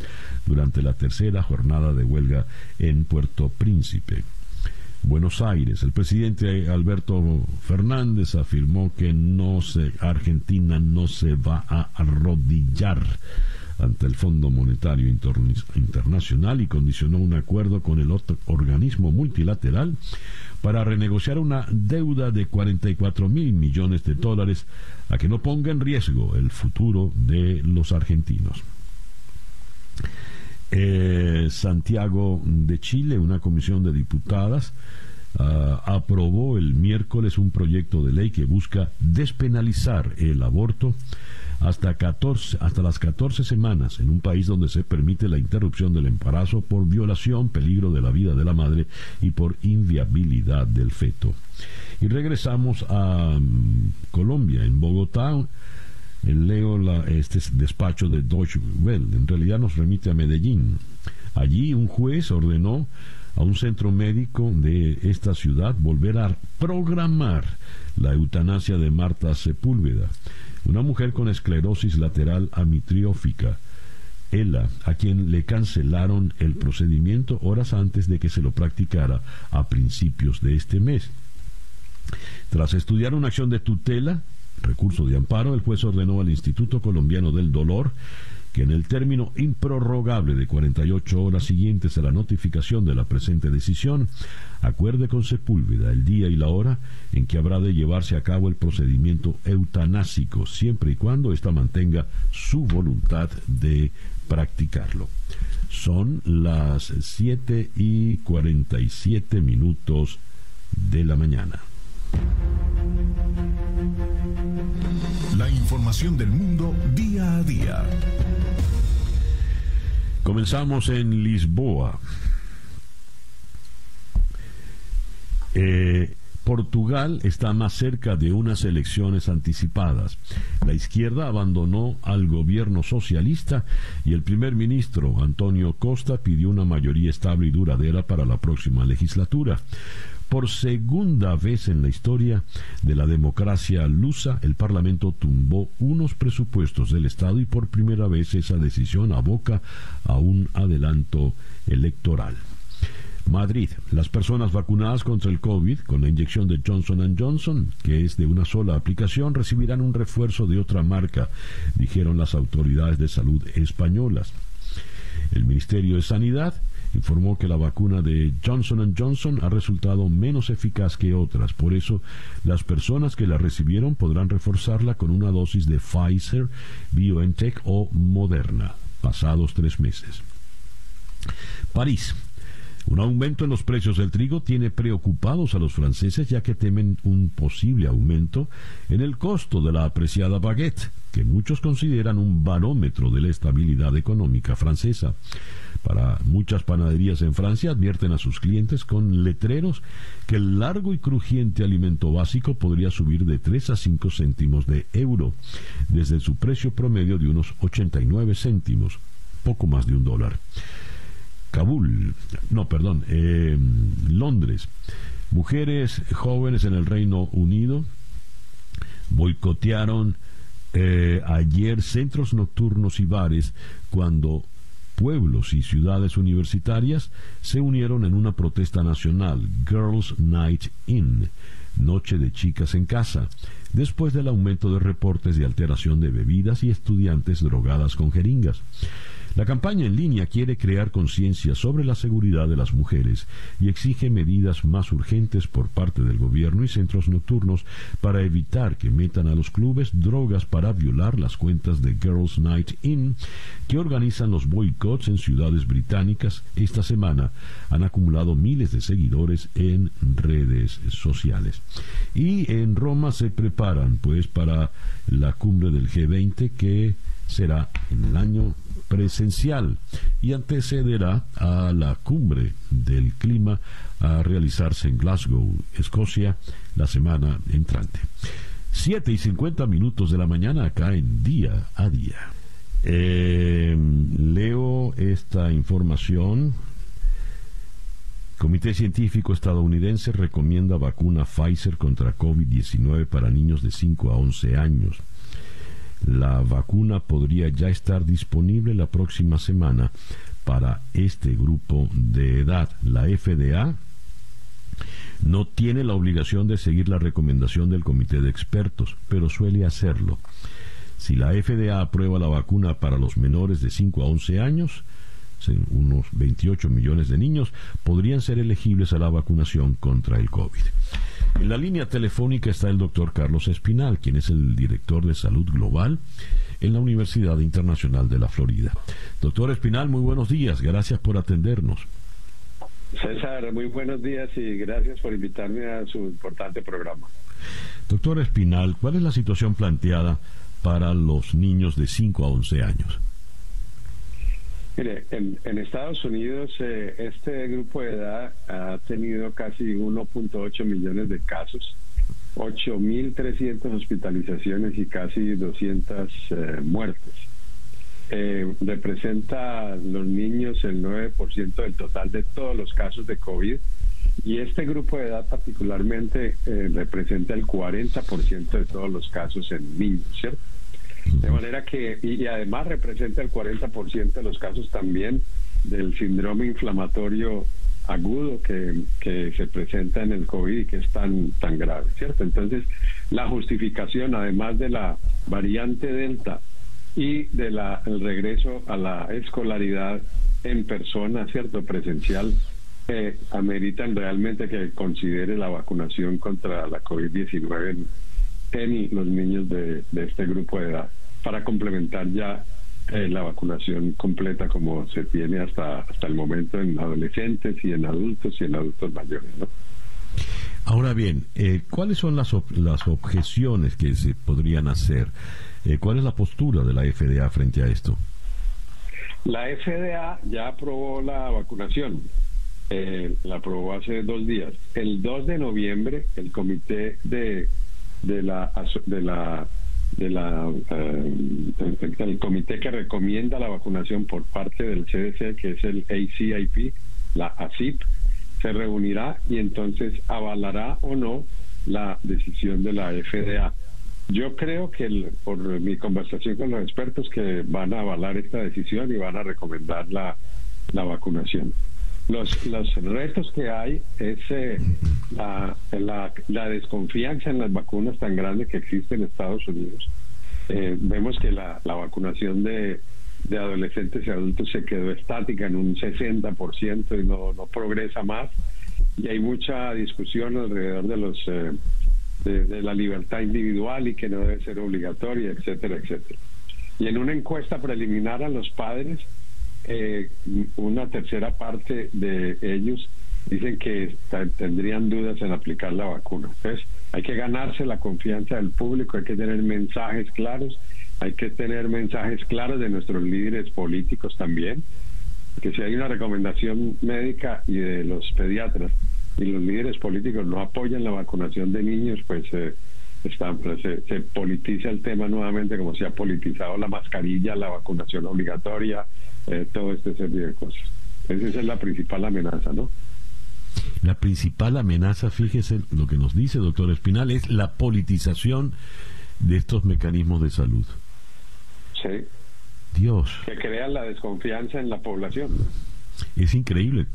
durante la tercera jornada de huelga en Puerto Príncipe. Buenos Aires. El presidente Alberto Fernández afirmó que no se, Argentina no se va a arrodillar ante el Fondo Monetario Internacional y condicionó un acuerdo con el otro organismo multilateral para renegociar una deuda de 44 mil millones de dólares a que no ponga en riesgo el futuro de los argentinos. Eh, Santiago de Chile, una comisión de diputadas, ah, aprobó el miércoles un proyecto de ley que busca despenalizar el aborto hasta, 14, hasta las 14 semanas en un país donde se permite la interrupción del embarazo por violación, peligro de la vida de la madre y por inviabilidad del feto. Y regresamos a mm, Colombia, en Bogotá leo la, este despacho de Deutsche Welle, en realidad nos remite a Medellín. Allí un juez ordenó a un centro médico de esta ciudad volver a programar la eutanasia de Marta Sepúlveda, una mujer con esclerosis lateral amitriófica. Ella, a quien le cancelaron el procedimiento horas antes de que se lo practicara a principios de este mes. Tras estudiar una acción de tutela, recurso de amparo, el juez ordenó al Instituto Colombiano del Dolor que en el término improrrogable de 48 horas siguientes a la notificación de la presente decisión, acuerde con Sepúlveda el día y la hora en que habrá de llevarse a cabo el procedimiento eutanásico, siempre y cuando ésta mantenga su voluntad de practicarlo. Son las 7 y 47 minutos de la mañana. La información del mundo día a día. Comenzamos en Lisboa. Eh, Portugal está más cerca de unas elecciones anticipadas. La izquierda abandonó al gobierno socialista y el primer ministro Antonio Costa pidió una mayoría estable y duradera para la próxima legislatura. Por segunda vez en la historia de la democracia lusa, el Parlamento tumbó unos presupuestos del Estado y por primera vez esa decisión aboca a un adelanto electoral. Madrid. Las personas vacunadas contra el COVID con la inyección de Johnson Johnson, que es de una sola aplicación, recibirán un refuerzo de otra marca, dijeron las autoridades de salud españolas. El Ministerio de Sanidad informó que la vacuna de Johnson Johnson ha resultado menos eficaz que otras. Por eso, las personas que la recibieron podrán reforzarla con una dosis de Pfizer, BioNTech o Moderna, pasados tres meses. París. Un aumento en los precios del trigo tiene preocupados a los franceses ya que temen un posible aumento en el costo de la apreciada baguette, que muchos consideran un barómetro de la estabilidad económica francesa. Para muchas panaderías en Francia advierten a sus clientes con letreros que el largo y crujiente alimento básico podría subir de 3 a 5 céntimos de euro, desde su precio promedio de unos 89 céntimos, poco más de un dólar. Kabul, no, perdón, eh, Londres. Mujeres jóvenes en el Reino Unido boicotearon eh, ayer centros nocturnos y bares cuando pueblos y ciudades universitarias se unieron en una protesta nacional, Girls Night In, Noche de Chicas en Casa, después del aumento de reportes de alteración de bebidas y estudiantes drogadas con jeringas. La campaña en línea quiere crear conciencia sobre la seguridad de las mujeres y exige medidas más urgentes por parte del gobierno y centros nocturnos para evitar que metan a los clubes drogas para violar las cuentas de Girls Night In que organizan los boicots en ciudades británicas. Esta semana han acumulado miles de seguidores en redes sociales. Y en Roma se preparan pues para la cumbre del G20 que será en el año presencial y antecederá a la cumbre del clima a realizarse en Glasgow, Escocia, la semana entrante. Siete y cincuenta minutos de la mañana acá en día a día. Eh, leo esta información. Comité Científico Estadounidense recomienda vacuna Pfizer contra COVID-19 para niños de 5 a 11 años. La vacuna podría ya estar disponible la próxima semana para este grupo de edad. La FDA no tiene la obligación de seguir la recomendación del comité de expertos, pero suele hacerlo. Si la FDA aprueba la vacuna para los menores de 5 a 11 años, unos 28 millones de niños podrían ser elegibles a la vacunación contra el COVID. En la línea telefónica está el doctor Carlos Espinal, quien es el director de salud global en la Universidad Internacional de la Florida. Doctor Espinal, muy buenos días, gracias por atendernos. César, muy buenos días y gracias por invitarme a su importante programa. Doctor Espinal, ¿cuál es la situación planteada para los niños de 5 a 11 años? Mire, en, Estados Unidos eh, este grupo de edad ha tenido casi 1.8 millones de casos, 8.300 hospitalizaciones y casi 200 eh, muertes. Eh, representa los niños el 9% del total de todos los casos de COVID y este grupo de edad particularmente representa el 40% de todos los casos en niños, ¿cierto? De manera que, y, además representa el 40% de los casos también del síndrome inflamatorio agudo que, que, se presenta en el COVID y que es tan, tan grave, ¿cierto? Entonces, la justificación, además de la variante Delta y del el regreso a la escolaridad en persona, ¿cierto? Presencial, eh, ameritan realmente que considere la vacunación contra la COVID-19 en, los niños de, de este grupo de edad para complementar ya eh, la vacunación completa como se tiene hasta, hasta el momento en adolescentes y en adultos y en adultos mayores. ¿no? Ahora bien, eh, ¿cuáles son las, las objeciones que se podrían hacer? Eh, ¿Cuál es la postura de la FDA frente a esto? La FDA ya aprobó la vacunación, la aprobó hace dos días. El 2 de noviembre, el comité de, de, la, de la de la eh, el, comité que recomienda la vacunación por parte del CDC, que es el ACIP, la ACIP, se reunirá y entonces avalará o no la decisión de la FDA. Yo creo que por mi conversación con los expertos que van a avalar esta decisión y van a recomendar la, la vacunación. Los, los retos que hay es eh, la, la, desconfianza en las vacunas tan grande que existe en Estados Unidos. Eh, vemos que la, la vacunación de, de, adolescentes y adultos se quedó estática en un 60% y no, no progresa más. Y hay mucha discusión alrededor de los eh, de, de, la libertad individual y que no debe ser obligatoria, etcétera, etcétera. Y en una encuesta preliminar a los padres, eh, una tercera parte de ellos dicen que tendrían dudas en aplicar la vacuna. Entonces, hay que ganarse la confianza del público, hay que tener mensajes claros, hay que tener mensajes claros de nuestros líderes políticos también, que si hay una recomendación médica y de los pediatras y los líderes políticos no apoyan la vacunación de niños, pues eh, pues, se, se, politiza el tema nuevamente como se ha politizado la mascarilla, la vacunación obligatoria, eh, todo este serie de cosas. Esa es la principal amenaza, ¿no? La principal amenaza, fíjese lo que nos dice doctor Espinal, es la politización de estos mecanismos de salud. Sí. Dios. Que crean la desconfianza en la población. Es increíble.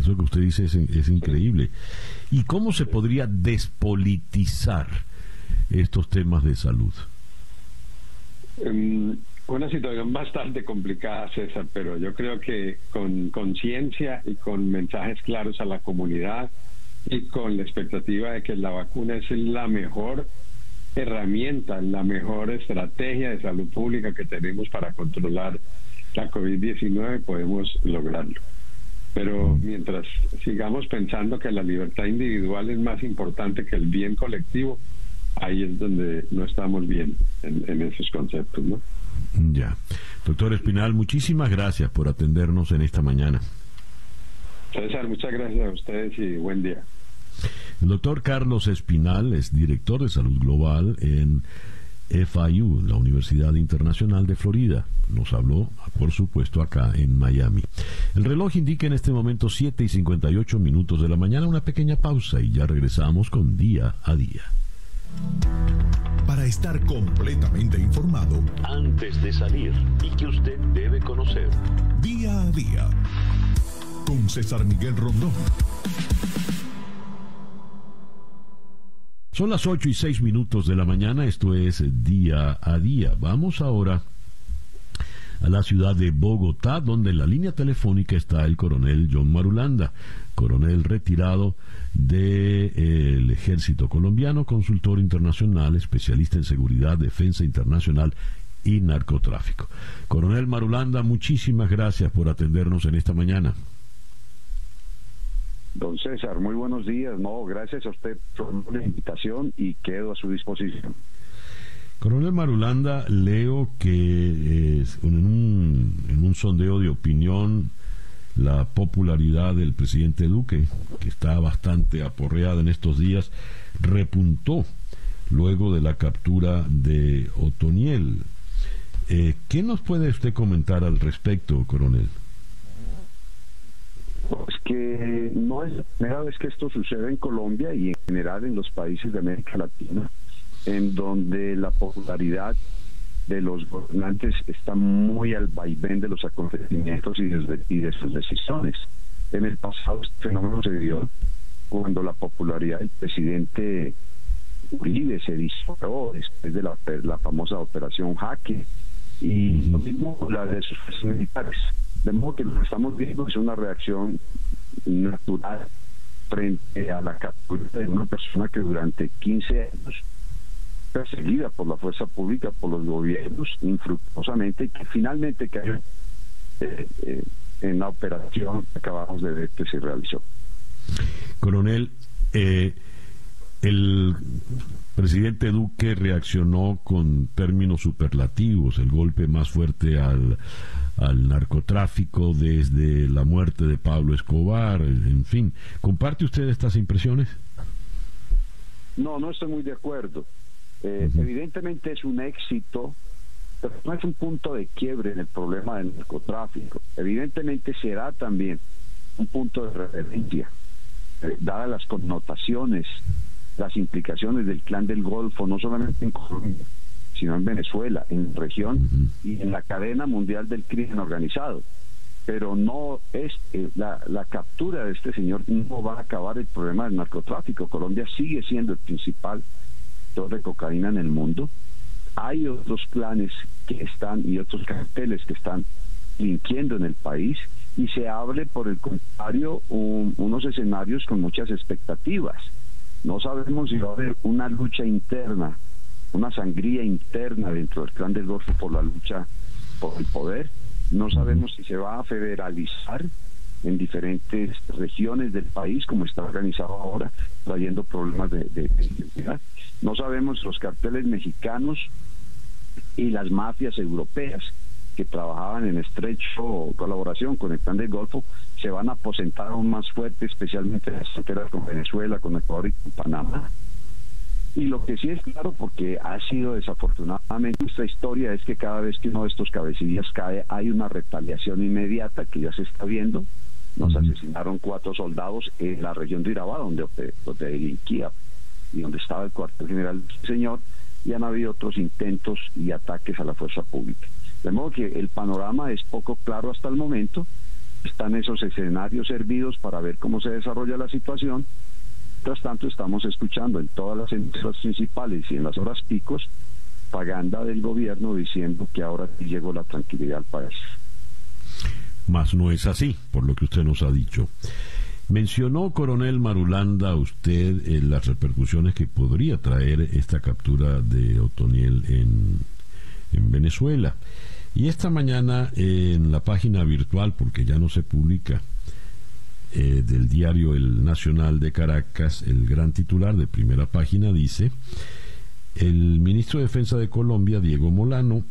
Eso que usted dice es, es increíble. ¿Y cómo se podría despolitizar estos temas de salud? Em, una situación bastante complicada, César, pero yo creo que con conciencia y con mensajes claros a la comunidad y con la expectativa de que la vacuna es la mejor herramienta, la mejor estrategia de salud pública que tenemos para controlar la COVID-19, podemos lograrlo. Pero mientras sigamos pensando que la libertad individual es más importante que el bien colectivo, ahí es donde no estamos bien en, esos conceptos, ¿no? Ya. Doctor Espinal, muchísimas gracias por atendernos en esta mañana. César, muchas gracias a ustedes y buen día. El doctor Carlos Espinal es director de salud global en FIU, la Universidad Internacional de Florida. Nos habló, por supuesto, acá en Miami. El reloj indica en este momento 7 y 58 minutos de la mañana, una pequeña pausa y ya regresamos con día a día. Para estar completamente informado, antes de salir y que usted debe conocer. Día a día. Con César Miguel Rondón. Son las 8 y 6 minutos de la mañana, esto es día a día. Vamos ahora a la ciudad de Bogotá, donde en la línea telefónica está el coronel John Marulanda, coronel retirado del ejército colombiano, consultor internacional, especialista en seguridad, defensa internacional y narcotráfico. Coronel Marulanda, muchísimas gracias por atendernos en esta mañana. Don César, muy buenos días. No, gracias a usted por la invitación y quedo a su disposición. Coronel Marulanda, leo que en, un, en un sondeo de opinión la popularidad del presidente Duque, que está bastante aporreada en estos días, repuntó luego de la captura de Otoniel. Eh, ¿Qué nos puede usted comentar al respecto, coronel? Pues que no es la primera vez que esto sucede en Colombia y en general en los países de América Latina, en donde la popularidad de los gobernantes está muy al vaivén de los acontecimientos y de, y de sus decisiones. En el pasado este fenómeno se dio cuando la popularidad del presidente Uribe se disparó después de la, la famosa operación Jaque y lo mismo la de sus militares. De modo que lo que estamos viendo es una reacción natural frente a la captura de una persona que durante 15 años perseguida por la fuerza pública, por los gobiernos, infructuosamente, y que finalmente cayó eh, eh, en la operación que acabamos de ver que se realizó. Coronel, eh, el presidente Duque reaccionó con términos superlativos, el golpe más fuerte al, al narcotráfico desde la muerte de Pablo Escobar, en fin. ¿Comparte usted estas impresiones? No, no estoy muy de acuerdo. Eh, evidentemente es un éxito, pero no es un punto de quiebre en el problema del narcotráfico. Evidentemente será también un punto de referencia, eh, dadas las connotaciones, las implicaciones del clan del Golfo, no solamente en Colombia, sino en Venezuela, en la región y en la cadena mundial del crimen organizado. Pero no es eh, la, la captura de este señor no va a acabar el problema del narcotráfico. Colombia sigue siendo el principal de cocaína en el mundo. Hay otros planes que están y otros carteles que están linkiendo en el país y se abre por el contrario unos escenarios con muchas expectativas. No sabemos si va a haber una lucha interna una sangría interna dentro del clan del Golfo por la lucha por el poder. No sabemos si se va a federalizar en diferentes regiones del país, como está organizado ahora, trayendo problemas de, de, seguridad. No sabemos los carteles mexicanos y las mafias europeas que trabajaban en estrecho colaboración con el clan del Golfo se van a aposentar aún más fuerte, especialmente en las fronteras con Venezuela, con Ecuador y con Panamá. Y lo que sí es claro, porque ha sido desafortunadamente nuestra historia, es que cada vez que uno de estos cabecillas cae, hay una retaliación inmediata que ya se está viendo. Nos asesinaron cuatro soldados en la región de Irabá, donde, donde delinquía y donde estaba el cuartel general del señor, y han habido otros intentos y ataques a la fuerza pública. De modo que el panorama es poco claro hasta el momento. Están esos escenarios servidos para ver cómo se desarrolla la situación Mientras tanto, estamos escuchando en todas las emisoras principales y en las horas picos propaganda del gobierno diciendo que ahora llegó la tranquilidad al país. Mas no es así, por lo que usted nos ha dicho. Mencionó, coronel Marulanda, usted eh, las repercusiones que podría traer esta captura de Otoniel en, en Venezuela. Y esta mañana en la página virtual, porque ya no se publica, eh, del diario El Nacional de Caracas, el gran titular de primera página dice, el ministro de Defensa de Colombia, Diego Molano,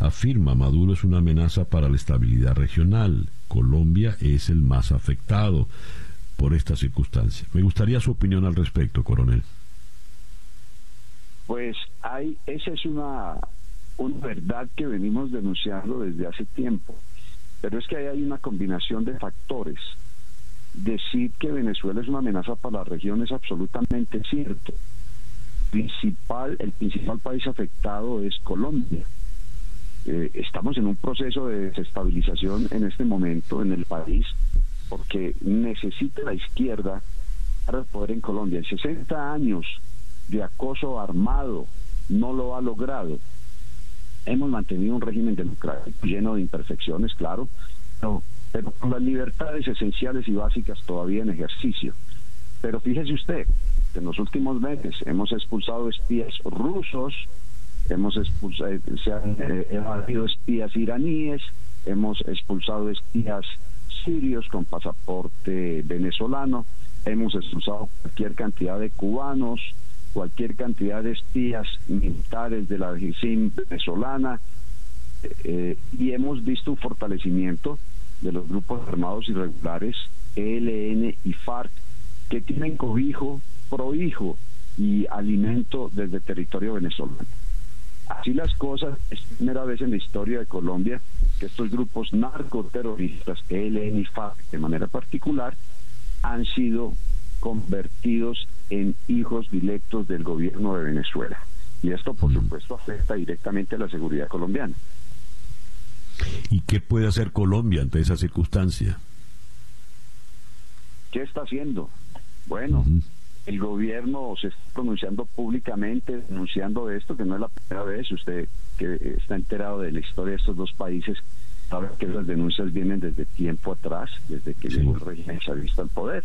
afirma Maduro es una amenaza para la estabilidad regional. Colombia es el más afectado por esta circunstancia. Me gustaría su opinión al respecto, coronel. Pues hay, esa es una, una verdad que venimos denunciando desde hace tiempo, pero es que ahí hay una combinación de factores. Decir que Venezuela es una amenaza para la región es absolutamente cierto. Principal, el principal país afectado es Colombia. Eh, estamos en un proceso de desestabilización en este momento en el país porque necesita la izquierda para poder en Colombia. En 60 años de acoso armado no lo ha logrado. Hemos mantenido un régimen democrático lleno de imperfecciones, claro, pero, con las libertades esenciales y básicas todavía en ejercicio. Pero fíjese usted, en los últimos meses hemos expulsado espías rusos, hemos expulsado, eh, se han eh, espías iraníes, hemos expulsado espías sirios con pasaporte venezolano, hemos expulsado cualquier cantidad de cubanos, cualquier cantidad de espías militares de la GICIM venezolana eh, y hemos visto un fortalecimiento de los grupos armados irregulares ELN y FARC que tienen cobijo, prohijo y alimento desde territorio venezolano. Así las cosas, es primera vez en la historia de Colombia que estos grupos narcoterroristas, ELN y FARC de manera particular, han sido convertidos en hijos directos del gobierno de Venezuela. Y esto, por supuesto, afecta directamente a la seguridad colombiana. ¿Y qué puede hacer Colombia ante esa circunstancia? ¿Qué está haciendo? Bueno, el gobierno se está pronunciando públicamente, denunciando esto, que no es la primera vez. Usted que está enterado de la historia de estos dos países sabe que las denuncias vienen desde tiempo atrás, desde que llegó el régimen chavista al poder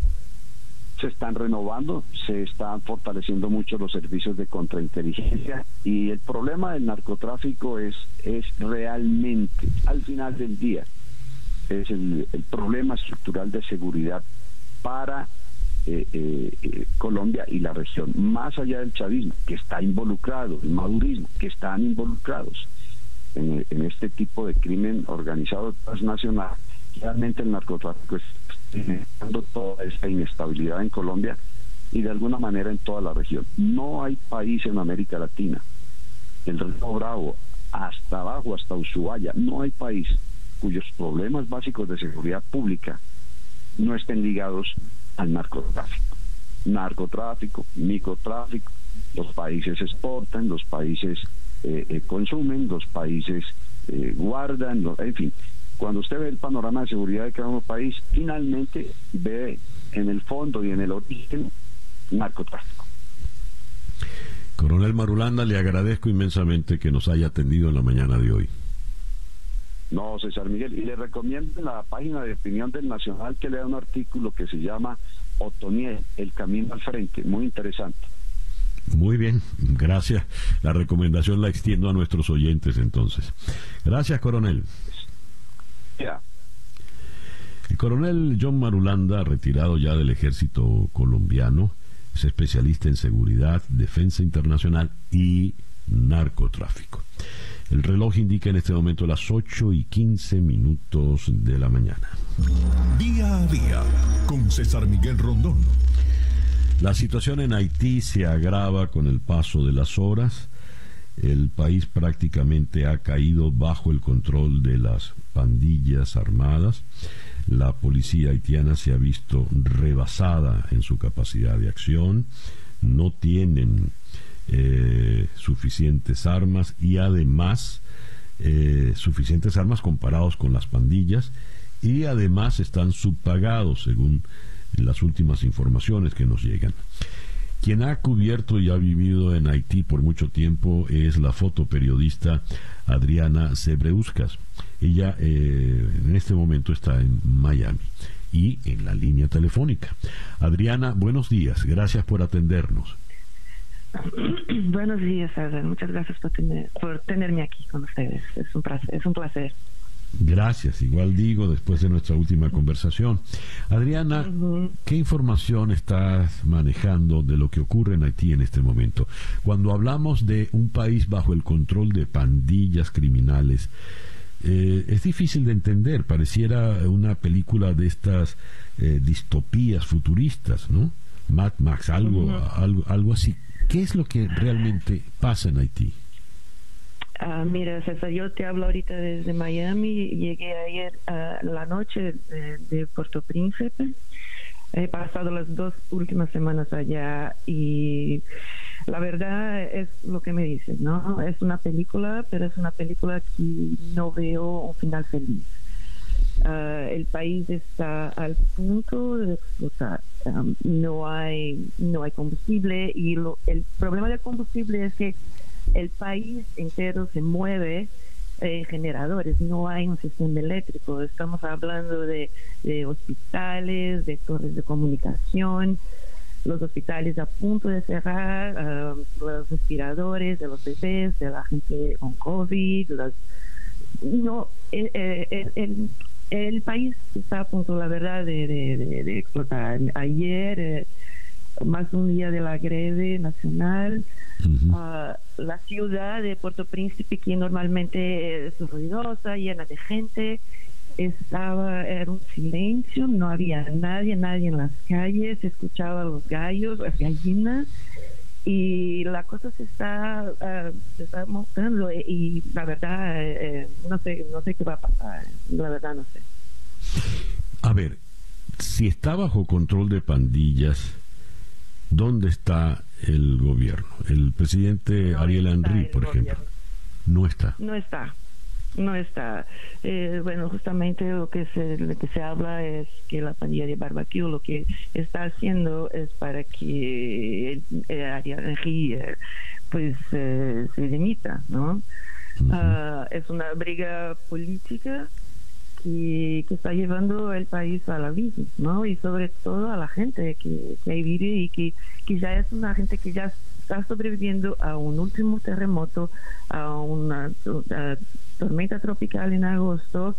se están renovando, se están fortaleciendo mucho los servicios de contrainteligencia y el problema del narcotráfico es, es realmente, al final del día, es el, problema estructural de seguridad para eh, eh, eh, Colombia y la región, más allá del chavismo, que está involucrado, el madurismo, que están involucrados en, en este tipo de crimen organizado transnacional, realmente el narcotráfico es generando toda esta inestabilidad en Colombia y de alguna manera en toda la región. No hay país en América Latina, el Río Bravo, hasta abajo, hasta Ushuaia, no hay país cuyos problemas básicos de seguridad pública no estén ligados al narcotráfico. Narcotráfico, microtráfico, los países exportan, los países eh, eh, consumen, los países eh, guardan, en fin, cuando usted ve el panorama de seguridad de cada país, finalmente ve en el fondo y en el origen narcotráfico. Coronel Marulanda, le agradezco inmensamente que nos haya atendido en la mañana de hoy. No, César Miguel, y le recomiendo en la página de opinión del Nacional que lea un artículo que se llama Otoniel, El Camino al Frente, muy interesante. Muy bien, gracias. La recomendación la extiendo a nuestros oyentes entonces. Gracias, coronel. El coronel John Marulanda, retirado ya del ejército colombiano, es especialista en seguridad, defensa internacional y narcotráfico. El reloj indica en este momento las 8 y 15 minutos de la mañana. Día a día con César Miguel Rondón. La situación en Haití se agrava con el paso de las horas el país prácticamente ha caído bajo el control de las pandillas armadas. La policía haitiana se ha visto rebasada en su capacidad de acción. No tienen eh, suficientes armas y además eh, suficientes armas comparados con las pandillas y además están subpagados según las últimas informaciones que nos llegan. Quien ha cubierto y ha vivido en Haití por mucho tiempo es la fotoperiodista Adriana Sebreuskas. Ella eh, en este momento está en Miami y en la línea telefónica. Adriana, buenos días. Gracias por atendernos. [clears throat] Buenos días. Muchas gracias por, por tenerme aquí con ustedes. Es un placer. Es un placer. Gracias, igual digo después de nuestra última conversación. Adriana, ¿qué información estás manejando de lo que ocurre en Haití en este momento? Cuando hablamos de un país bajo el control de pandillas criminales, eh, es difícil de entender, pareciera una película de estas eh, distopías futuristas, ¿no? Mad Max, algo, algo, algo así. ¿Qué es lo que realmente pasa en Haití? Ah, mira, César, yo te hablo ahorita desde Miami. Llegué ayer la noche de, Puerto Príncipe. He pasado las dos últimas semanas allá y la verdad es lo que me dices, ¿no? Es una película, pero es una película que no veo un final feliz. Ah, el país está al punto de explotar. no hay no hay combustible y lo, el problema del combustible es que el país entero se mueve en generadores, no hay un sistema eléctrico. Estamos hablando de, hospitales, de torres de comunicación, los hospitales a punto de cerrar, ah, los respiradores de los bebés, de la gente con COVID, no, el, el, país está a punto, la verdad, de, explotar. Ayer, eh, más de un día de la greve nacional, Ah, la ciudad de Puerto Príncipe, que normalmente es ruidosa, llena de gente, estaba, era un silencio, no había nadie, nadie en las calles, se escuchaba los gallos, las gallinas, y la cosa se está, uh, se está mostrando, y la verdad, eh, no sé, no sé qué va a pasar, la verdad no sé. A ver, si está bajo control de pandillas, ¿dónde está el gobierno? El presidente Ariel Henry, por ejemplo, no está. No está. No está. Eh, bueno, justamente lo que se lo que se habla es que la pandilla de barbecue lo que está haciendo es para que Ariel Henry eh, pues eh, se limita, ¿no? Ah, es una briga política que, que, está llevando el país a la vida, ¿no? Y sobre todo a la gente que, que ahí vive y que, que ya es una gente que ya está sobreviviendo a un último terremoto, a una tormenta tropical en agosto.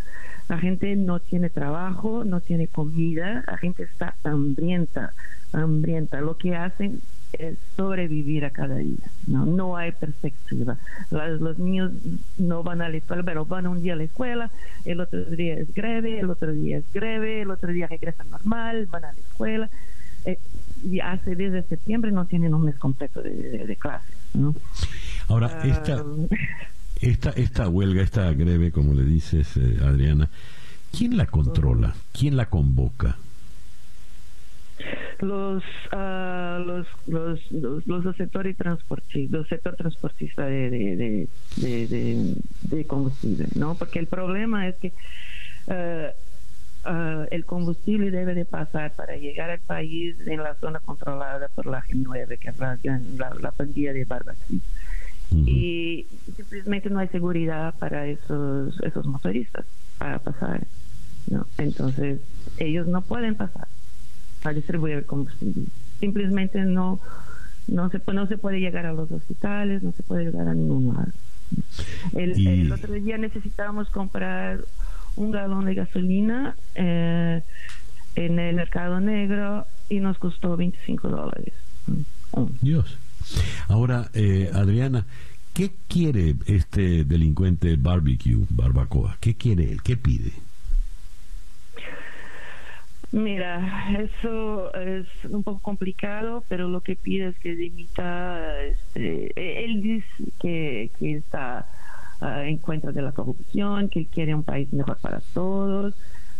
La gente no tiene trabajo, no tiene comida, la gente está hambrienta, hambrienta. Lo que hacen es sobrevivir a cada día. No, no hay perspectiva. los niños no van a la escuela, pero van un día a la escuela, el otro día es greve, el otro día es greve, el otro día regresan normal, van a la escuela. Eh, y hace desde septiembre no tienen un mes completo de, clases. Ahora, ah, esta, [laughs] esta, esta huelga, esta greve, como le dices, eh, Adriana, ¿quién la controla? ¿Quién la convoca? los, uh, los, los, los, los, sectores transportistas, los sector transportista de, de, de, de, combustible, ¿no? Porque el problema es que uh, uh, el combustible debe de pasar para llegar al país en la zona controlada por la G9, que es la, la, pandilla de Barbacín. Y simplemente no hay seguridad para esos, esos motoristas para pasar. ¿no? Entonces, ellos no pueden pasar a distribuir combustible. Simplemente no, no, se, no se puede llegar a los hospitales, no se puede llegar a ningún lado. El, otro día necesitábamos comprar un galón de gasolina eh, en el mercado negro y nos costó 25 dólares. Dios. Ahora, eh, Adriana, ¿qué quiere este delincuente barbecue, barbacoa? ¿Qué quiere él? ¿Qué pide? Mira, eso es un poco complicado, pero lo que pide es que dimita, este, él dice que, que está uh, en contra de la corrupción, que quiere un país mejor para todos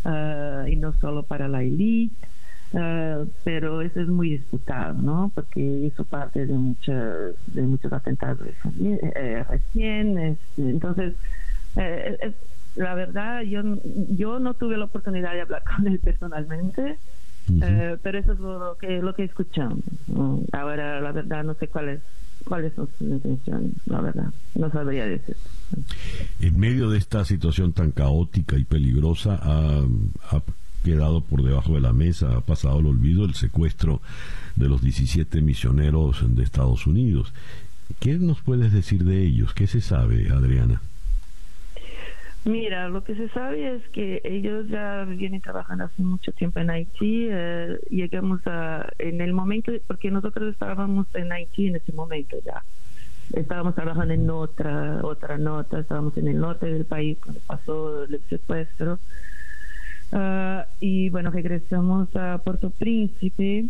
uh, y no solo para la élite. Uh, pero eso es muy disputado, ¿no? Porque hizo parte de muchos de muchos atentados eh, recién, este, entonces eh, es, la verdad, yo, yo no tuve la oportunidad de hablar [laughs] con él personalmente, Eh, pero eso es lo, que lo que escuchamos. Ahora, la verdad, no sé cuáles cuáles son sus intenciones, la verdad. No sabría decir. En medio de esta situación tan caótica y peligrosa, ha, ha quedado por debajo de la mesa, ha pasado al olvido el secuestro de los 17 misioneros de Estados Unidos. ¿Qué nos puedes decir de ellos? ¿Qué se sabe, Adriana? Mira, lo que se sabe es que ellos ya vienen trabajando hace mucho tiempo en Haití. Eh, llegamos a, en el momento, porque nosotros estábamos en Haití en ese momento ya. Estábamos trabajando en otra, otra nota, estábamos en el norte del país cuando pasó el secuestro. Ah, y bueno, regresamos a Puerto Príncipe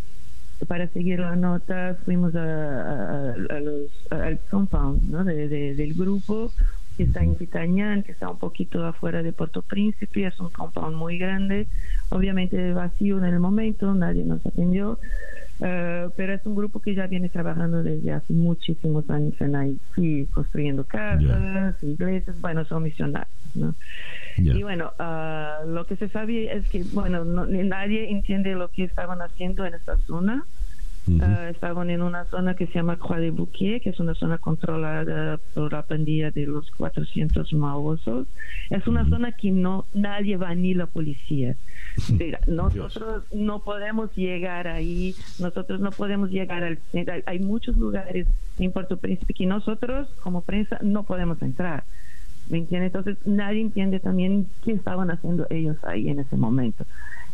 para seguir la nota. Fuimos a, los, al compound ¿no? de, del grupo que está en Pitañán, que está un poquito afuera de Puerto Príncipe, es un compound muy grande, obviamente vacío en el momento, nadie nos atendió, eh, pero es un grupo que ya viene trabajando desde hace muchísimos años en Haití, construyendo casas, iglesias, bueno, son misionarios, ¿no? Y bueno, ah, lo que se sabe es que, bueno, nadie entiende lo que estaban haciendo en esta zona, Ah, estaban en una zona que se llama Bouquet, que es una zona controlada por la pandilla de los 400 maosos. Es una zona que no nadie va ni la policía. [laughs] nosotros no podemos llegar ahí, nosotros no podemos llegar al centro. Hay muchos lugares en Puerto Príncipe que nosotros como prensa no podemos entrar. ¿Me entiende? Entonces nadie entiende también qué estaban haciendo ellos ahí en ese momento.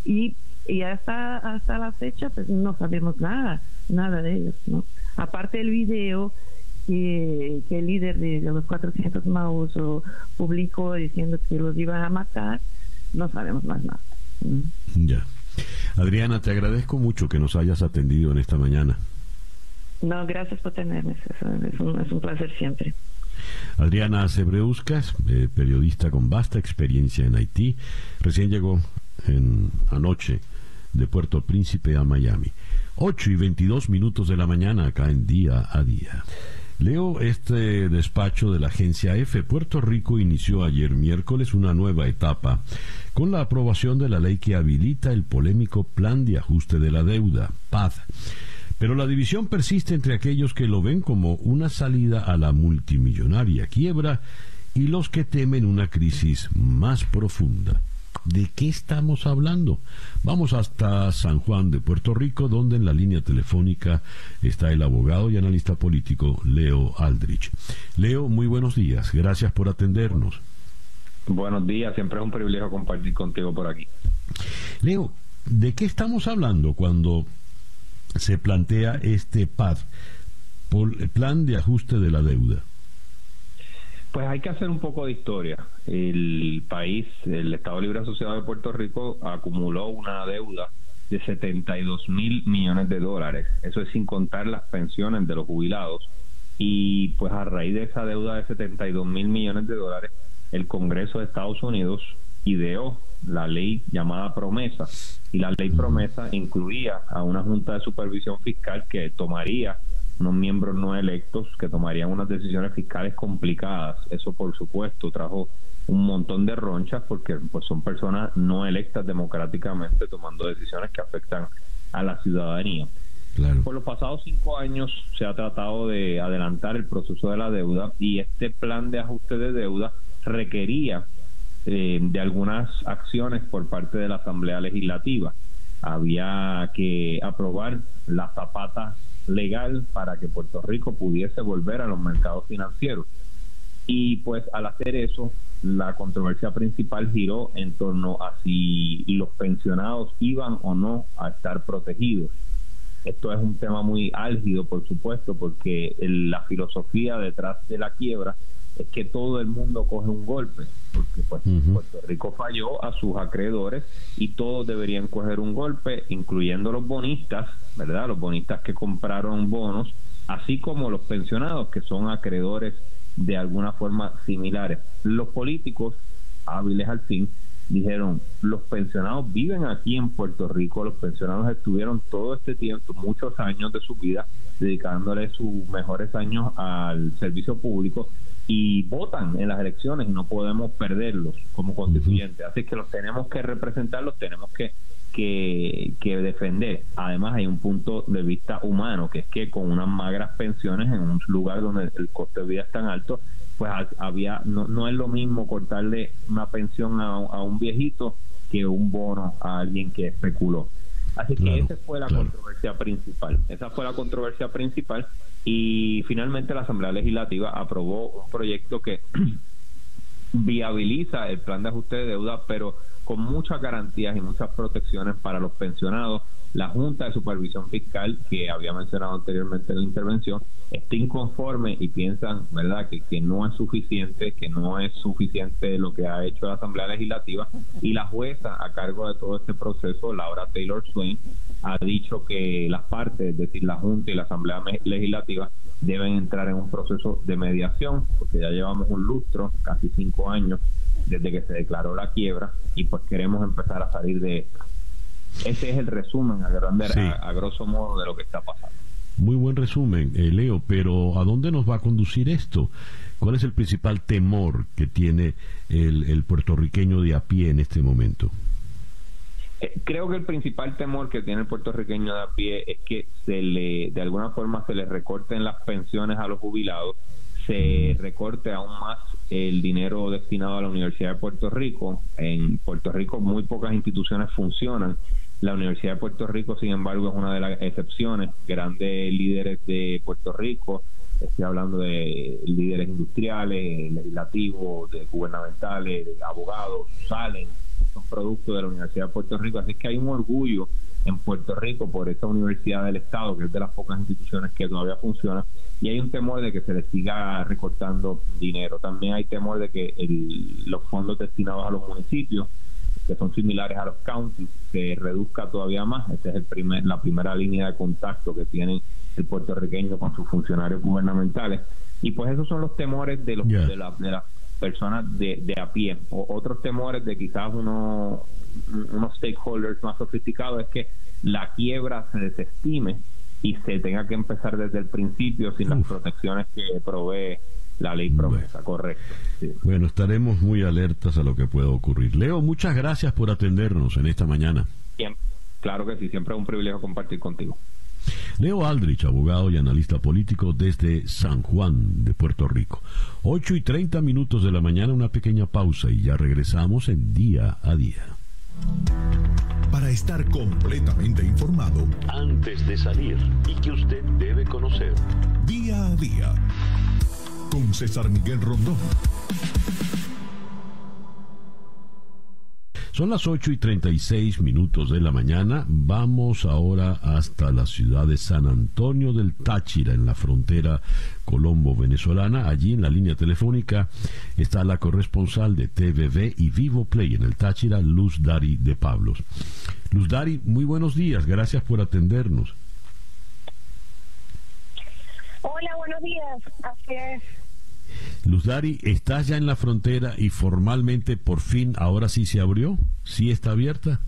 Y y hasta hasta la fecha pues no sabemos nada nada de ellos no aparte del video que, el líder de, los 400 Maus publicó diciendo que los iban a matar no sabemos más nada ya. Adriana te agradezco mucho que nos hayas atendido en esta mañana. No gracias por tenerme es un, es un placer siempre. Adriana Sebreuscas, eh, periodista con vasta experiencia en Haití, recién llegó en anoche de Puerto Príncipe a Miami. 8 y 22 minutos de la mañana acá en día a día. Leo este despacho de la agencia F. Puerto Rico inició ayer miércoles una nueva etapa con la aprobación de la ley que habilita el polémico Plan de Ajuste de la Deuda, PAD. Pero la división persiste entre aquellos que lo ven como una salida a la multimillonaria quiebra y los que temen una crisis más profunda. ¿De qué estamos hablando? Vamos hasta San Juan de Puerto Rico, donde en la línea telefónica está el abogado y analista político Leo Aldrich. Leo, muy buenos días. Gracias por atendernos. Buenos días, siempre es un privilegio compartir contigo por aquí. Leo, ¿de qué estamos hablando cuando se plantea este PAD, plan de ajuste de la deuda? Pues hay que hacer un poco de historia. El país, el Estado Libre Asociado de Puerto Rico, acumuló una deuda de 72 mil millones de dólares. Eso es sin contar las pensiones de los jubilados. Y pues a raíz de esa deuda de 72 mil millones de dólares, el Congreso de Estados Unidos ideó la ley llamada promesa. Y la ley promesa incluía a una junta de supervisión fiscal que tomaría unos miembros no electos que tomarían unas decisiones fiscales complicadas. Eso, por supuesto, trajo un montón de ronchas porque pues, son personas no electas democráticamente tomando decisiones que afectan a la ciudadanía. Por los pasados cinco años se ha tratado de adelantar el proceso de la deuda y este plan de ajuste de deuda requería eh, de algunas acciones por parte de la Asamblea Legislativa. Había que aprobar la zapata legal para que Puerto Rico pudiese volver a los mercados financieros. Y pues al hacer eso, la controversia principal giró en torno a si los pensionados iban o no a estar protegidos. Esto es un tema muy álgido, por supuesto, porque la filosofía detrás de la quiebra es que todo el mundo coge un golpe, porque pues, Puerto Rico falló a sus acreedores y todos deberían coger un golpe, incluyendo los bonistas, ¿verdad? Los bonistas que compraron bonos, así como los pensionados que son acreedores de alguna forma similares. Los políticos, hábiles al fin, dijeron, los pensionados viven aquí en Puerto Rico, los pensionados estuvieron todo este tiempo, muchos años de su vida, dedicándole sus mejores años al servicio público y votan en las elecciones y no podemos perderlos como constituyentes. Así que los tenemos que representar, los tenemos que que, que, defender. Además, hay un punto de vista humano, que es que con unas magras pensiones en un lugar donde el coste de vida es tan alto, pues había no, no es lo mismo cortarle una pensión a, un viejito que un bono a alguien que especuló. Así que esa fue la controversia principal. Esa fue la controversia principal y finalmente la Asamblea Legislativa aprobó un proyecto que [clears throat] viabiliza el plan de ajuste de deuda, pero con muchas garantías y muchas protecciones para los pensionados. La Junta de Supervisión Fiscal, que había mencionado anteriormente en la intervención, está inconforme y piensan, ¿verdad?, que, que no es suficiente, que no es suficiente lo que ha hecho la Asamblea Legislativa. Y la jueza a cargo de todo este proceso, Laura Taylor Swain, ha dicho que las partes, es decir, la Junta y la Asamblea Legislativa, deben entrar en un proceso de mediación, porque ya llevamos un lustro, casi cinco años, desde que se declaró la quiebra, y pues queremos empezar a salir de esta. Ese es el resumen, a, a, grosso modo, de lo que está pasando. Muy buen resumen, eh, Leo, pero ¿a dónde nos va a conducir esto? ¿Cuál es el principal temor que tiene el puertorriqueño de a pie en este momento? Eh, creo que el principal temor que tiene el puertorriqueño de a pie es que se le, de alguna forma, se le recorten las pensiones a los jubilados, se recorte aún más el dinero destinado a la Universidad de Puerto Rico. En Puerto Rico muy pocas instituciones funcionan. La Universidad de Puerto Rico, sin embargo, es una de las excepciones. Grandes líderes de Puerto Rico, estoy hablando de líderes industriales, legislativos, de gubernamentales, abogados, salen son producto de la Universidad de Puerto Rico. Así que hay un orgullo en Puerto Rico por esta universidad del Estado, que es de las pocas instituciones que todavía funciona, y hay un temor de que se le siga recortando dinero. También hay temor de que los fondos destinados a los municipios, que son similares a los counties, se reduzca todavía más. Esta es el primer, la primera línea de contacto que tiene el puertorriqueño con sus funcionarios gubernamentales. Y pues esos son los temores de, los, de, la, de las personas de, de a pie. O otros temores de quizás uno, unos stakeholders más sofisticados es que la quiebra se desestime y se tenga que empezar desde el principio sin las protecciones que provee la ley promesa, correcto. Bueno, estaremos muy alertas a lo que pueda ocurrir. Leo, muchas gracias por atendernos en esta mañana. Claro que sí, siempre es un privilegio compartir contigo. Leo Aldrich, abogado y analista político desde San Juan de Puerto Rico. 8 y 30 minutos de la mañana, una pequeña pausa y ya regresamos en día a día. Para estar completamente informado antes de salir y que usted debe conocer. Día a día con César Miguel Rondón. Son las 8 y 36 minutos de la mañana. Vamos ahora hasta la ciudad de San Antonio del Táchira, en la frontera colombo-venezolana. Allí en la línea telefónica está la corresponsal de TVV y Vivo Play en el Táchira, Luz Dari de Pablos. Luz Dari, muy buenos días. Gracias por atendernos. Hola, buenos días. Así es. Luz Dari, ¿estás ya en la frontera y formalmente por fin ahora sí se abrió? ¿Sí está abierta?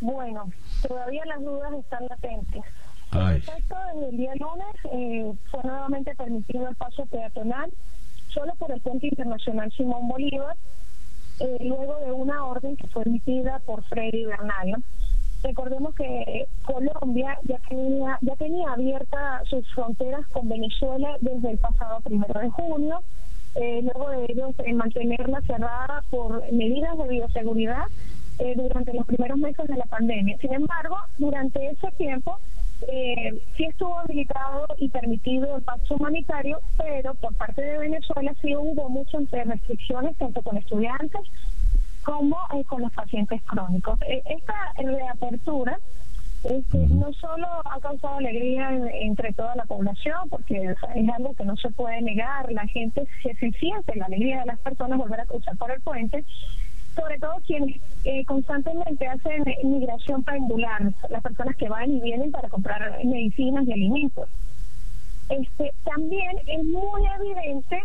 Bueno, todavía las dudas están latentes. En efecto, desde el día lunes eh, fue nuevamente permitido el paso peatonal solo por el puente internacional Simón Bolívar, eh, luego de una orden que fue emitida por Freddy Bernal. Recordemos que Colombia ya tenía, ya tenía abiertas sus fronteras con Venezuela desde el pasado primero de junio. Eh, luego de ellos eh, mantenerla cerrada por medidas de bioseguridad eh, durante los primeros meses de la pandemia. Sin embargo, durante ese tiempo eh, sí estuvo habilitado y permitido el paso humanitario, pero por parte de Venezuela sí hubo muchas restricciones, tanto con estudiantes como eh, con los pacientes crónicos. Eh, esta reapertura este, no solo ha causado alegría entre toda la población, porque es algo que no se puede negar, la gente se, se siente la alegría de las personas volver a cruzar por el puente, sobre todo quienes eh, constantemente hacen migración pendular, las personas que van y vienen para comprar medicinas y alimentos. Este, también es muy evidente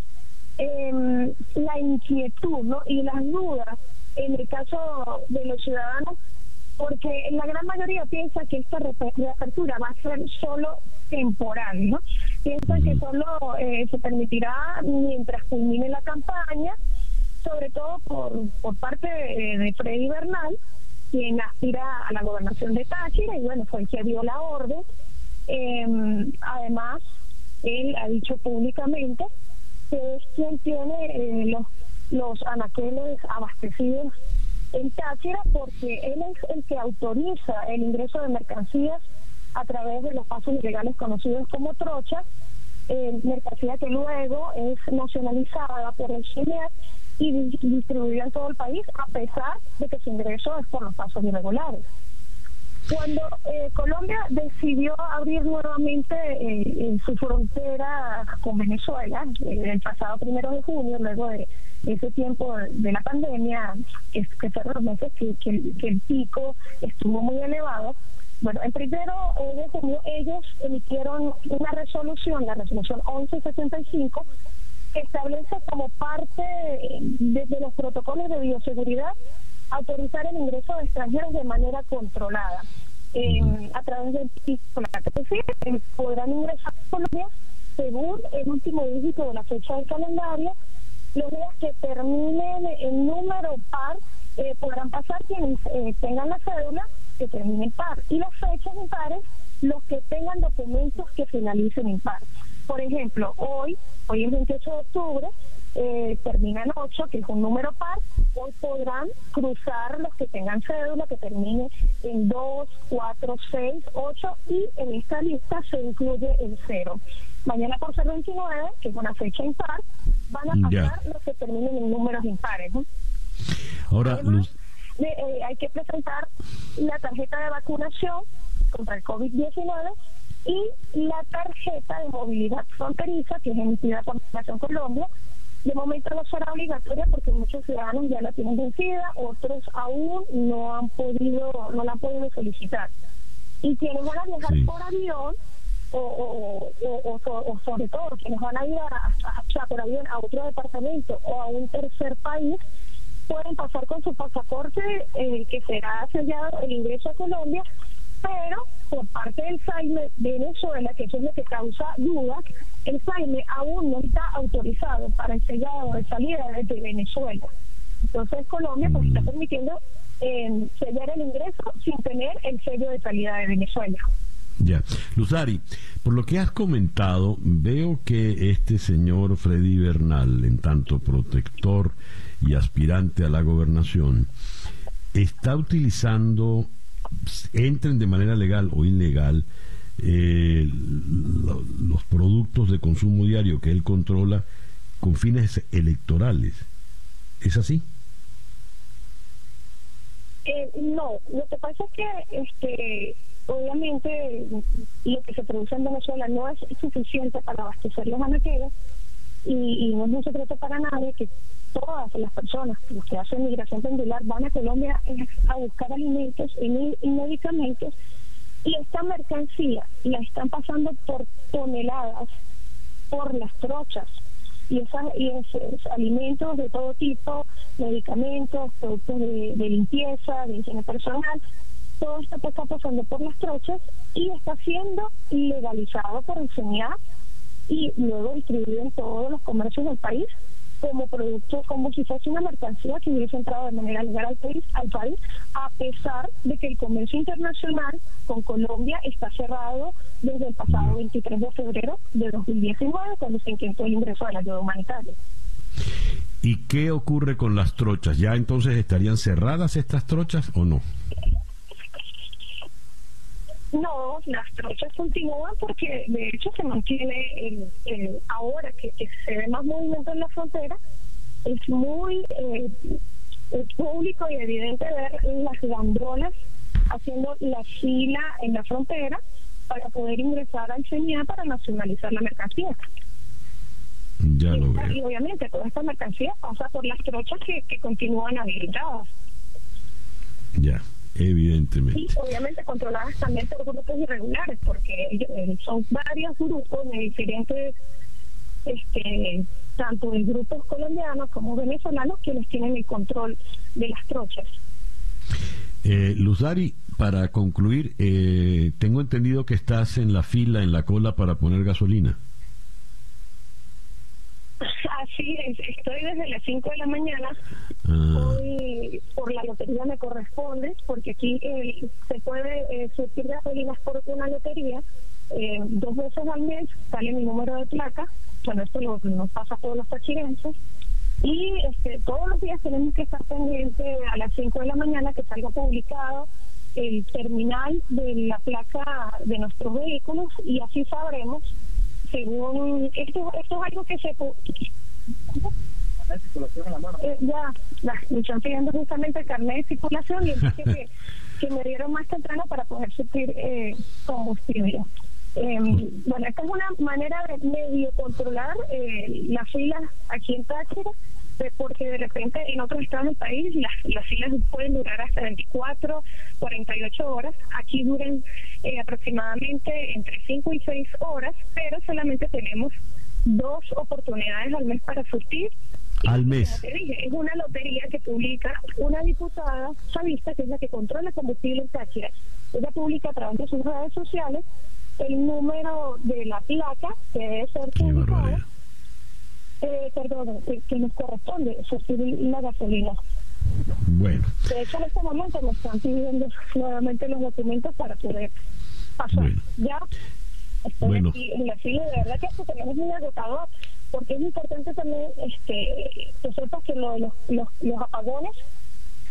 eh, la inquietud ¿no? y las dudas en el caso de los ciudadanos, porque la gran mayoría piensa que esta reapertura va a ser solo temporal, ¿no? Piensan que solo eh, se permitirá mientras culmine la campaña, sobre todo por, por parte de, Freddy Bernal, quien aspira a la gobernación de Táchira y bueno, fue el que dio la orden. Em, además, él ha dicho públicamente que es quien tiene eh, los, los anaqueles abastecidos en Táchira porque él es el que autoriza el ingreso de mercancías a través de los pasos ilegales conocidos como trochas, eh, mercancía que luego es nacionalizada por el CINET y distribuida en todo el país, a pesar de que su ingreso es por los pasos irregulares. Cuando eh, Colombia decidió abrir nuevamente eh, su frontera con Venezuela, el pasado primero de junio, luego de ese tiempo de la pandemia, que, que fueron los meses que, que, el pico estuvo muy elevado, bueno, el primero de junio ellos emitieron una resolución, la resolución 1165, que establece como parte de, de los protocolos de bioseguridad autorizar el ingreso de extranjeros de manera controlada. a través del pico, eh, podrán ingresar a Colombia según el último dígito de la fecha del calendario. Los días que terminen en número par eh, podrán pasar quienes eh, tengan la cédula que termine par y las fechas impares los que tengan documentos que finalicen en par. Por ejemplo, hoy, hoy es 28 de octubre, eh, termina en 8, que es un número par, hoy podrán cruzar los que tengan cédula que termine en 2, 4, 6, 8 y en esta lista se incluye el 0. Mañana por ser 29, que es una fecha impar, van a pasar los que terminen en números impares. Ahora, eh, hay que presentar la tarjeta de vacunación contra el COVID-19 y la tarjeta de movilidad fronteriza que es emitida por Nación Colombia. De momento no será obligatoria porque muchos ciudadanos ya la tienen vencida, otros aún no han podido, no la han podido solicitar. Y quienes van a viajar por avión o, o, sobre todo quienes van a ir a, por avión a otro departamento o a un tercer país, pueden pasar con su pasaporte eh, que será sellado el ingreso a Colombia, pero por parte del SAIME de Venezuela, que eso es lo que causa dudas, el SAIME aún no está autorizado para el sellado de salida desde Venezuela. Entonces Colombia pues está permitiendo eh, sellar el ingreso sin tener el sello de salida de Venezuela. Ya. Luzari, por lo que has comentado, veo que este señor Freddy Bernal, en tanto protector y aspirante a la gobernación, está utilizando, entren de manera legal o ilegal, eh, los productos de consumo diario que él controla con fines electorales. ¿Es así? Eh, no, lo que pasa es que este obviamente lo que se produce en Venezuela no es suficiente para abastecer los anaqueros y, no es un secreto para nadie que todas las personas que hacen migración pendular van a Colombia a buscar alimentos y, medicamentos y esta mercancía la están pasando por toneladas por las trochas. Y, esas, y esos alimentos de todo tipo, medicamentos, productos de, limpieza, de higiene personal, todo esto está pasando por las trochas y está siendo legalizado por el y luego distribuido en todos los comercios del país como producto, como si fuese una mercancía que hubiese entrado de manera legal al país, al país, a pesar de que el comercio internacional con Colombia está cerrado desde el pasado 23 de febrero de 2019, cuando se intentó el ingreso de la ayuda humanitaria. ¿Y qué ocurre con las trochas? ¿Ya entonces estarían cerradas estas trochas o no? No, las trochas continúan porque de hecho se mantiene el, ahora que, se ve más movimiento en la frontera, es muy eh, público y evidente ver las gandolas haciendo la fila en la frontera para poder ingresar al CENIA para nacionalizar la mercancía. Ya lo veo. Y obviamente toda esta mercancía pasa por las trochas que, que continúan habilitadas. Ya. Evidentemente. Y obviamente controladas también por grupos irregulares, porque eh, son varios grupos de diferentes, este, tanto de grupos colombianos como venezolanos, quienes tienen el control de las trochas. Eh, Luzari, para concluir, eh, tengo entendido que estás en la fila, en la cola para poner gasolina. Sí, estoy desde las 5 de la mañana. Ah. Hoy por la lotería me corresponde, porque aquí eh, se puede eh, surtir gasolinas por una lotería. Eh, dos veces al mes sale mi número de placa. Bueno, esto lo, nos pasa a todos los tachirenses. Y este, todos los días tenemos que estar pendientes a las 5 de la mañana que salga publicado el terminal de la placa de nuestros vehículos y así sabremos según esto, esto es algo que se eh, ya, me están pidiendo justamente el carnet de circulación y el que, [laughs] que me dieron más temprano para poder suplir eh, combustible. Em, bueno, esta es una manera de medio controlar eh, las filas aquí en Táchira, porque de repente en otros estados del país las, las filas pueden durar hasta 24, 48 horas. Aquí duran eh, aproximadamente entre 5 y 6 horas, pero solamente tenemos dos oportunidades al mes para surtir. Al mes. es una lotería que publica una diputada chavista, que es la que controla el combustible en Táchira. Ella publica a través de sus redes sociales el número de la placa que debe ser publicada. Eh, perdón, que nos corresponde surtir la gasolina. Bueno. De hecho, en este momento me están pidiendo nuevamente los documentos para poder pasar. Ya estoy aquí en la fila, de verdad que esto también es muy agotador, porque es importante también este, que sepas que lo, los, los, los apagones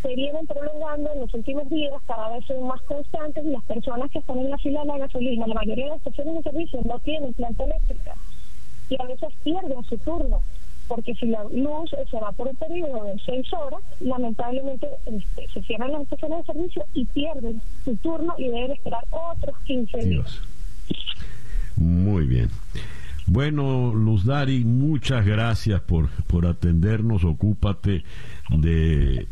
se vienen prolongando en los últimos días, cada vez son más constantes y las personas que están en la fila de la gasolina, la mayoría de las estaciones de servicio no tienen planta eléctrica y a veces pierden su turno porque si la luz se va por un periodo de seis horas, lamentablemente este, se cierran las estaciones de servicio y pierden su turno y deben esperar otros 15 días. Muy bien. Bueno, Luz Dari, muchas gracias por, por atendernos. Ocúpate de,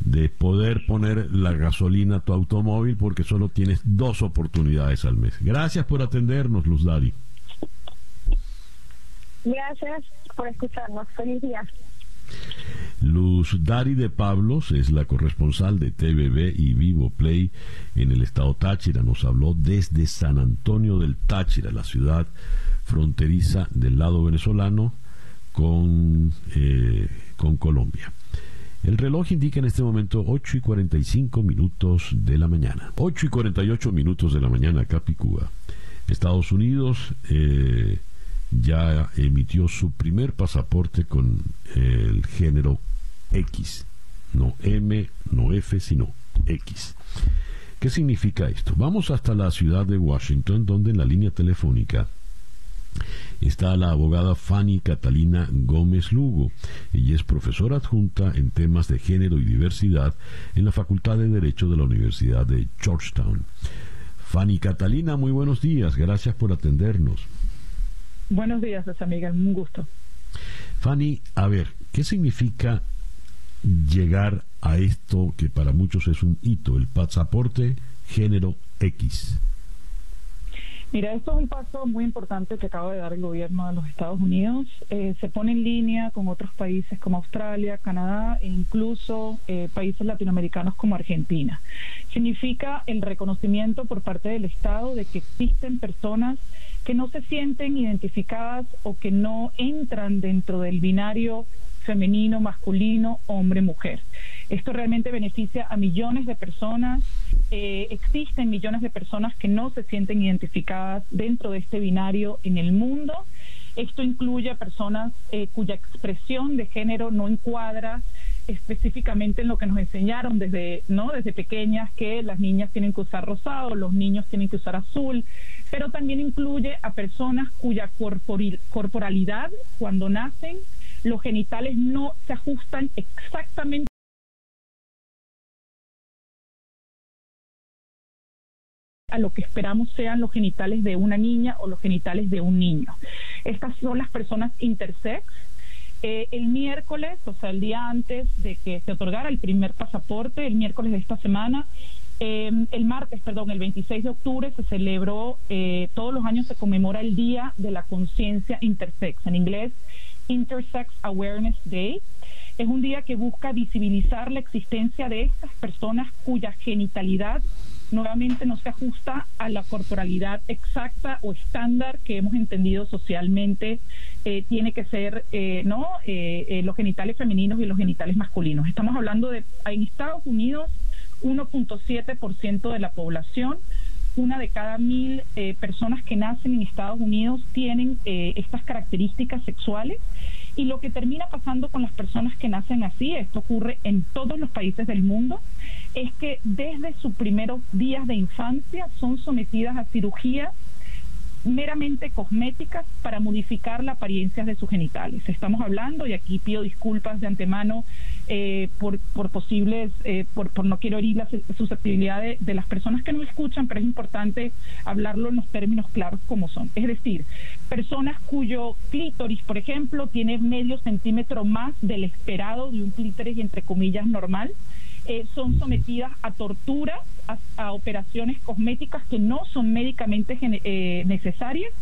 de poder poner la gasolina a tu automóvil porque solo tienes dos oportunidades al mes. Gracias por atendernos, Luz Dari. Gracias por escucharnos. Feliz día. Luz Dari de Pablos es la corresponsal de TVB y Vivo Play en el estado Táchira. Nos habló desde San Antonio del Táchira, la ciudad fronteriza del lado venezolano con, eh, con Colombia. El reloj indica en este momento 8 y 45 minutos de la mañana. 8 y 48 minutos de la mañana, Capicúa. Estados Unidos eh, ya emitió su primer pasaporte con el género X, no M, no F, sino X. ¿Qué significa esto? Vamos hasta la ciudad de Washington, donde en la línea telefónica está la abogada Fanny Catalina Gómez Lugo. Ella es profesora adjunta en temas de género y diversidad en la Facultad de Derecho de la Universidad de Georgetown. Fanny Catalina, muy buenos días. Gracias por atendernos. Buenos días, amiga, un gusto. Fanny, a ver, ¿qué significa llegar a esto que para muchos es un hito, el pasaporte género X? Mira, esto es un paso muy importante que acaba de dar el gobierno de los Estados Unidos. Eh, se pone en línea con otros países como Australia, Canadá e incluso eh, países latinoamericanos como Argentina. Significa el reconocimiento por parte del Estado de que existen personas que no se sienten identificadas o que no entran dentro del binario femenino, masculino, hombre, mujer. Esto realmente beneficia a millones de personas. Eh, existen millones de personas que no se sienten identificadas dentro de este binario en el mundo. Esto incluye a personas eh, cuya expresión de género no encuadra específicamente en lo que nos enseñaron desde, ¿no? desde pequeñas, que las niñas tienen que usar rosado, los niños tienen que usar azul, pero también incluye a personas cuya corporalidad cuando nacen los genitales no se ajustan exactamente a lo que esperamos sean los genitales de una niña o los genitales de un niño. Estas son las personas intersex. Eh, el miércoles, o sea, el día antes de que se otorgara el primer pasaporte, el miércoles de esta semana, eh, el martes, perdón, el 26 de octubre se celebró, eh, todos los años se conmemora el Día de la Conciencia Intersex, en inglés Intersex Awareness Day. Es un día que busca visibilizar la existencia de estas personas cuya genitalidad nuevamente no se ajusta a la corporalidad exacta o estándar que hemos entendido socialmente eh, tiene que ser eh, no eh, los genitales femeninos y los genitales masculinos. Estamos hablando de en Estados Unidos 1.7% de la población. Una de cada mil personas que nacen en Estados Unidos tienen estas características sexuales. Y lo que termina pasando con las personas que nacen así, esto ocurre en todos los países del mundo, es que desde sus primeros días de infancia son sometidas a cirugías meramente cosméticas para modificar la apariencia de sus genitales. Estamos hablando, y aquí pido disculpas de antemano eh, por, por, posibles, eh, por, por, no quiero herir la susceptibilidad de, de, las personas que nos escuchan, pero es importante hablarlo en los términos claros como son. Es decir, personas cuyo clítoris, por ejemplo, tiene medio centímetro más del esperado de un clítoris, entre comillas, normal, eh, son sometidas a tortura, a, operaciones cosméticas que no son médicamente eh, necesarias,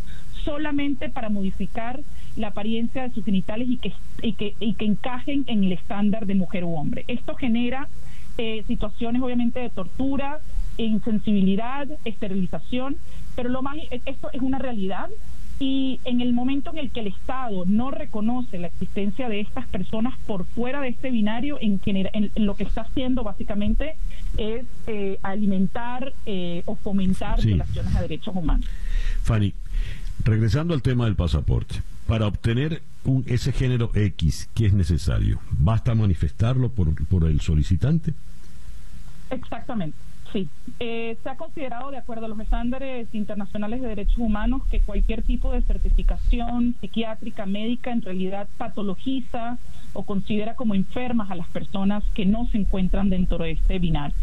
solamente para modificar la apariencia de sus genitales y que, y que, y que encajen en el estándar de mujer u hombre. Esto genera eh, situaciones obviamente de tortura, insensibilidad, esterilización, pero lo más, esto es una realidad y en el momento en el que el Estado no reconoce la existencia de estas personas por fuera de este binario, en, lo que está haciendo básicamente es eh, alimentar eh, o fomentar violaciones a derechos humanos. Fanny, regresando al tema del pasaporte, para obtener un, ese género X, ¿qué es necesario? ¿Basta manifestarlo por, por el solicitante? Exactamente. Sí, eh, se ha considerado, de acuerdo a los estándares internacionales de derechos humanos, que cualquier tipo de certificación psiquiátrica, médica, en realidad patologiza o considera como enfermas a las personas que no se encuentran dentro de este binario.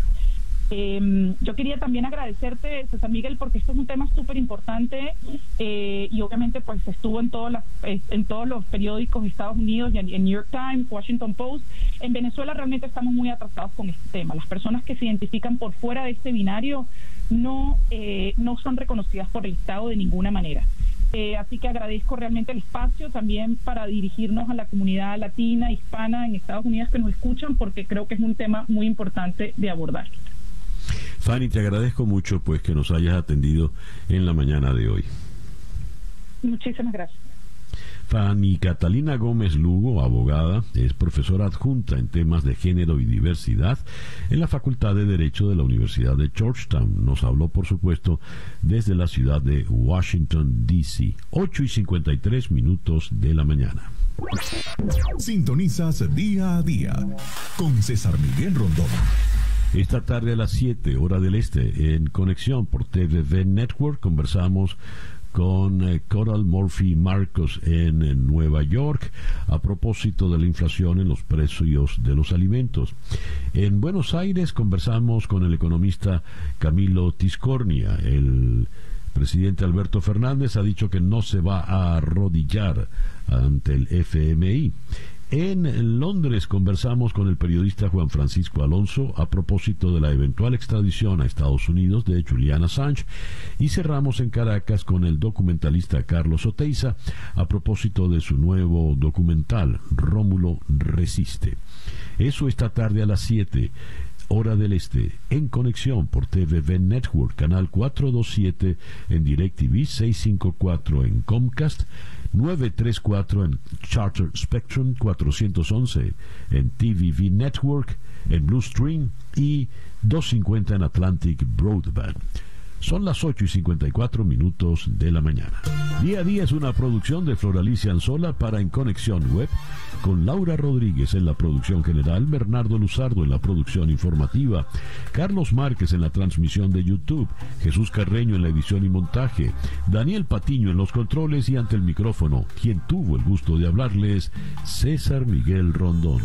Eh, yo quería también agradecerte, César Miguel, porque esto es un tema súper importante eh, y obviamente pues estuvo en, todas las, en todos los periódicos de Estados Unidos y en, New York Times, Washington Post. En Venezuela realmente estamos muy atrasados con este tema. Las personas que se identifican por fuera de este binario no, eh, no son reconocidas por el Estado de ninguna manera. Eh, así que agradezco realmente el espacio también para dirigirnos a la comunidad latina, hispana en Estados Unidos que nos escuchan, porque creo que es un tema muy importante de abordar. Fanny, te agradezco mucho pues que nos hayas atendido en la mañana de hoy. Muchísimas gracias. Fanny Catalina Gómez Lugo, abogada, es profesora adjunta en temas de género y diversidad en la Facultad de Derecho de la Universidad de Georgetown. Nos habló, por supuesto, desde la ciudad de Washington, D.C. 8 y 53 minutos de la mañana. Sintonizas día a día con César Miguel Rondón. Esta tarde a las 7, hora del este, en conexión por TVV Network, conversamos con eh, Coral Murphy Marcos en, Nueva York a propósito de la inflación en los precios de los alimentos. En Buenos Aires conversamos con el economista Camilo Tiscornia. El presidente Alberto Fernández ha dicho que no se va a arrodillar ante el FMI. En Londres conversamos con el periodista Juan Francisco Alonso a propósito de la eventual extradición a Estados Unidos de Julian Assange y cerramos en Caracas con el documentalista Carlos Oteiza a propósito de su nuevo documental Rómulo Resiste. Eso esta tarde a las 7 hora del este, en conexión por TVV Network, canal 427 en DirecTV 654 en Comcast 934 en Charter Spectrum, 411 en TVV Network, en Blue Stream y 250 en Atlantic Broadband. Son las 8 y 54 minutos de la mañana. Día a día es una producción de Floralicia Anzola para En Conexión Web, con Laura Rodríguez en la producción general, Bernardo Luzardo en la producción informativa, Carlos Márquez en la transmisión de YouTube, Jesús Carreño en la edición y montaje, Daniel Patiño en los controles y ante el micrófono, quien tuvo el gusto de hablarles, César Miguel Rondón.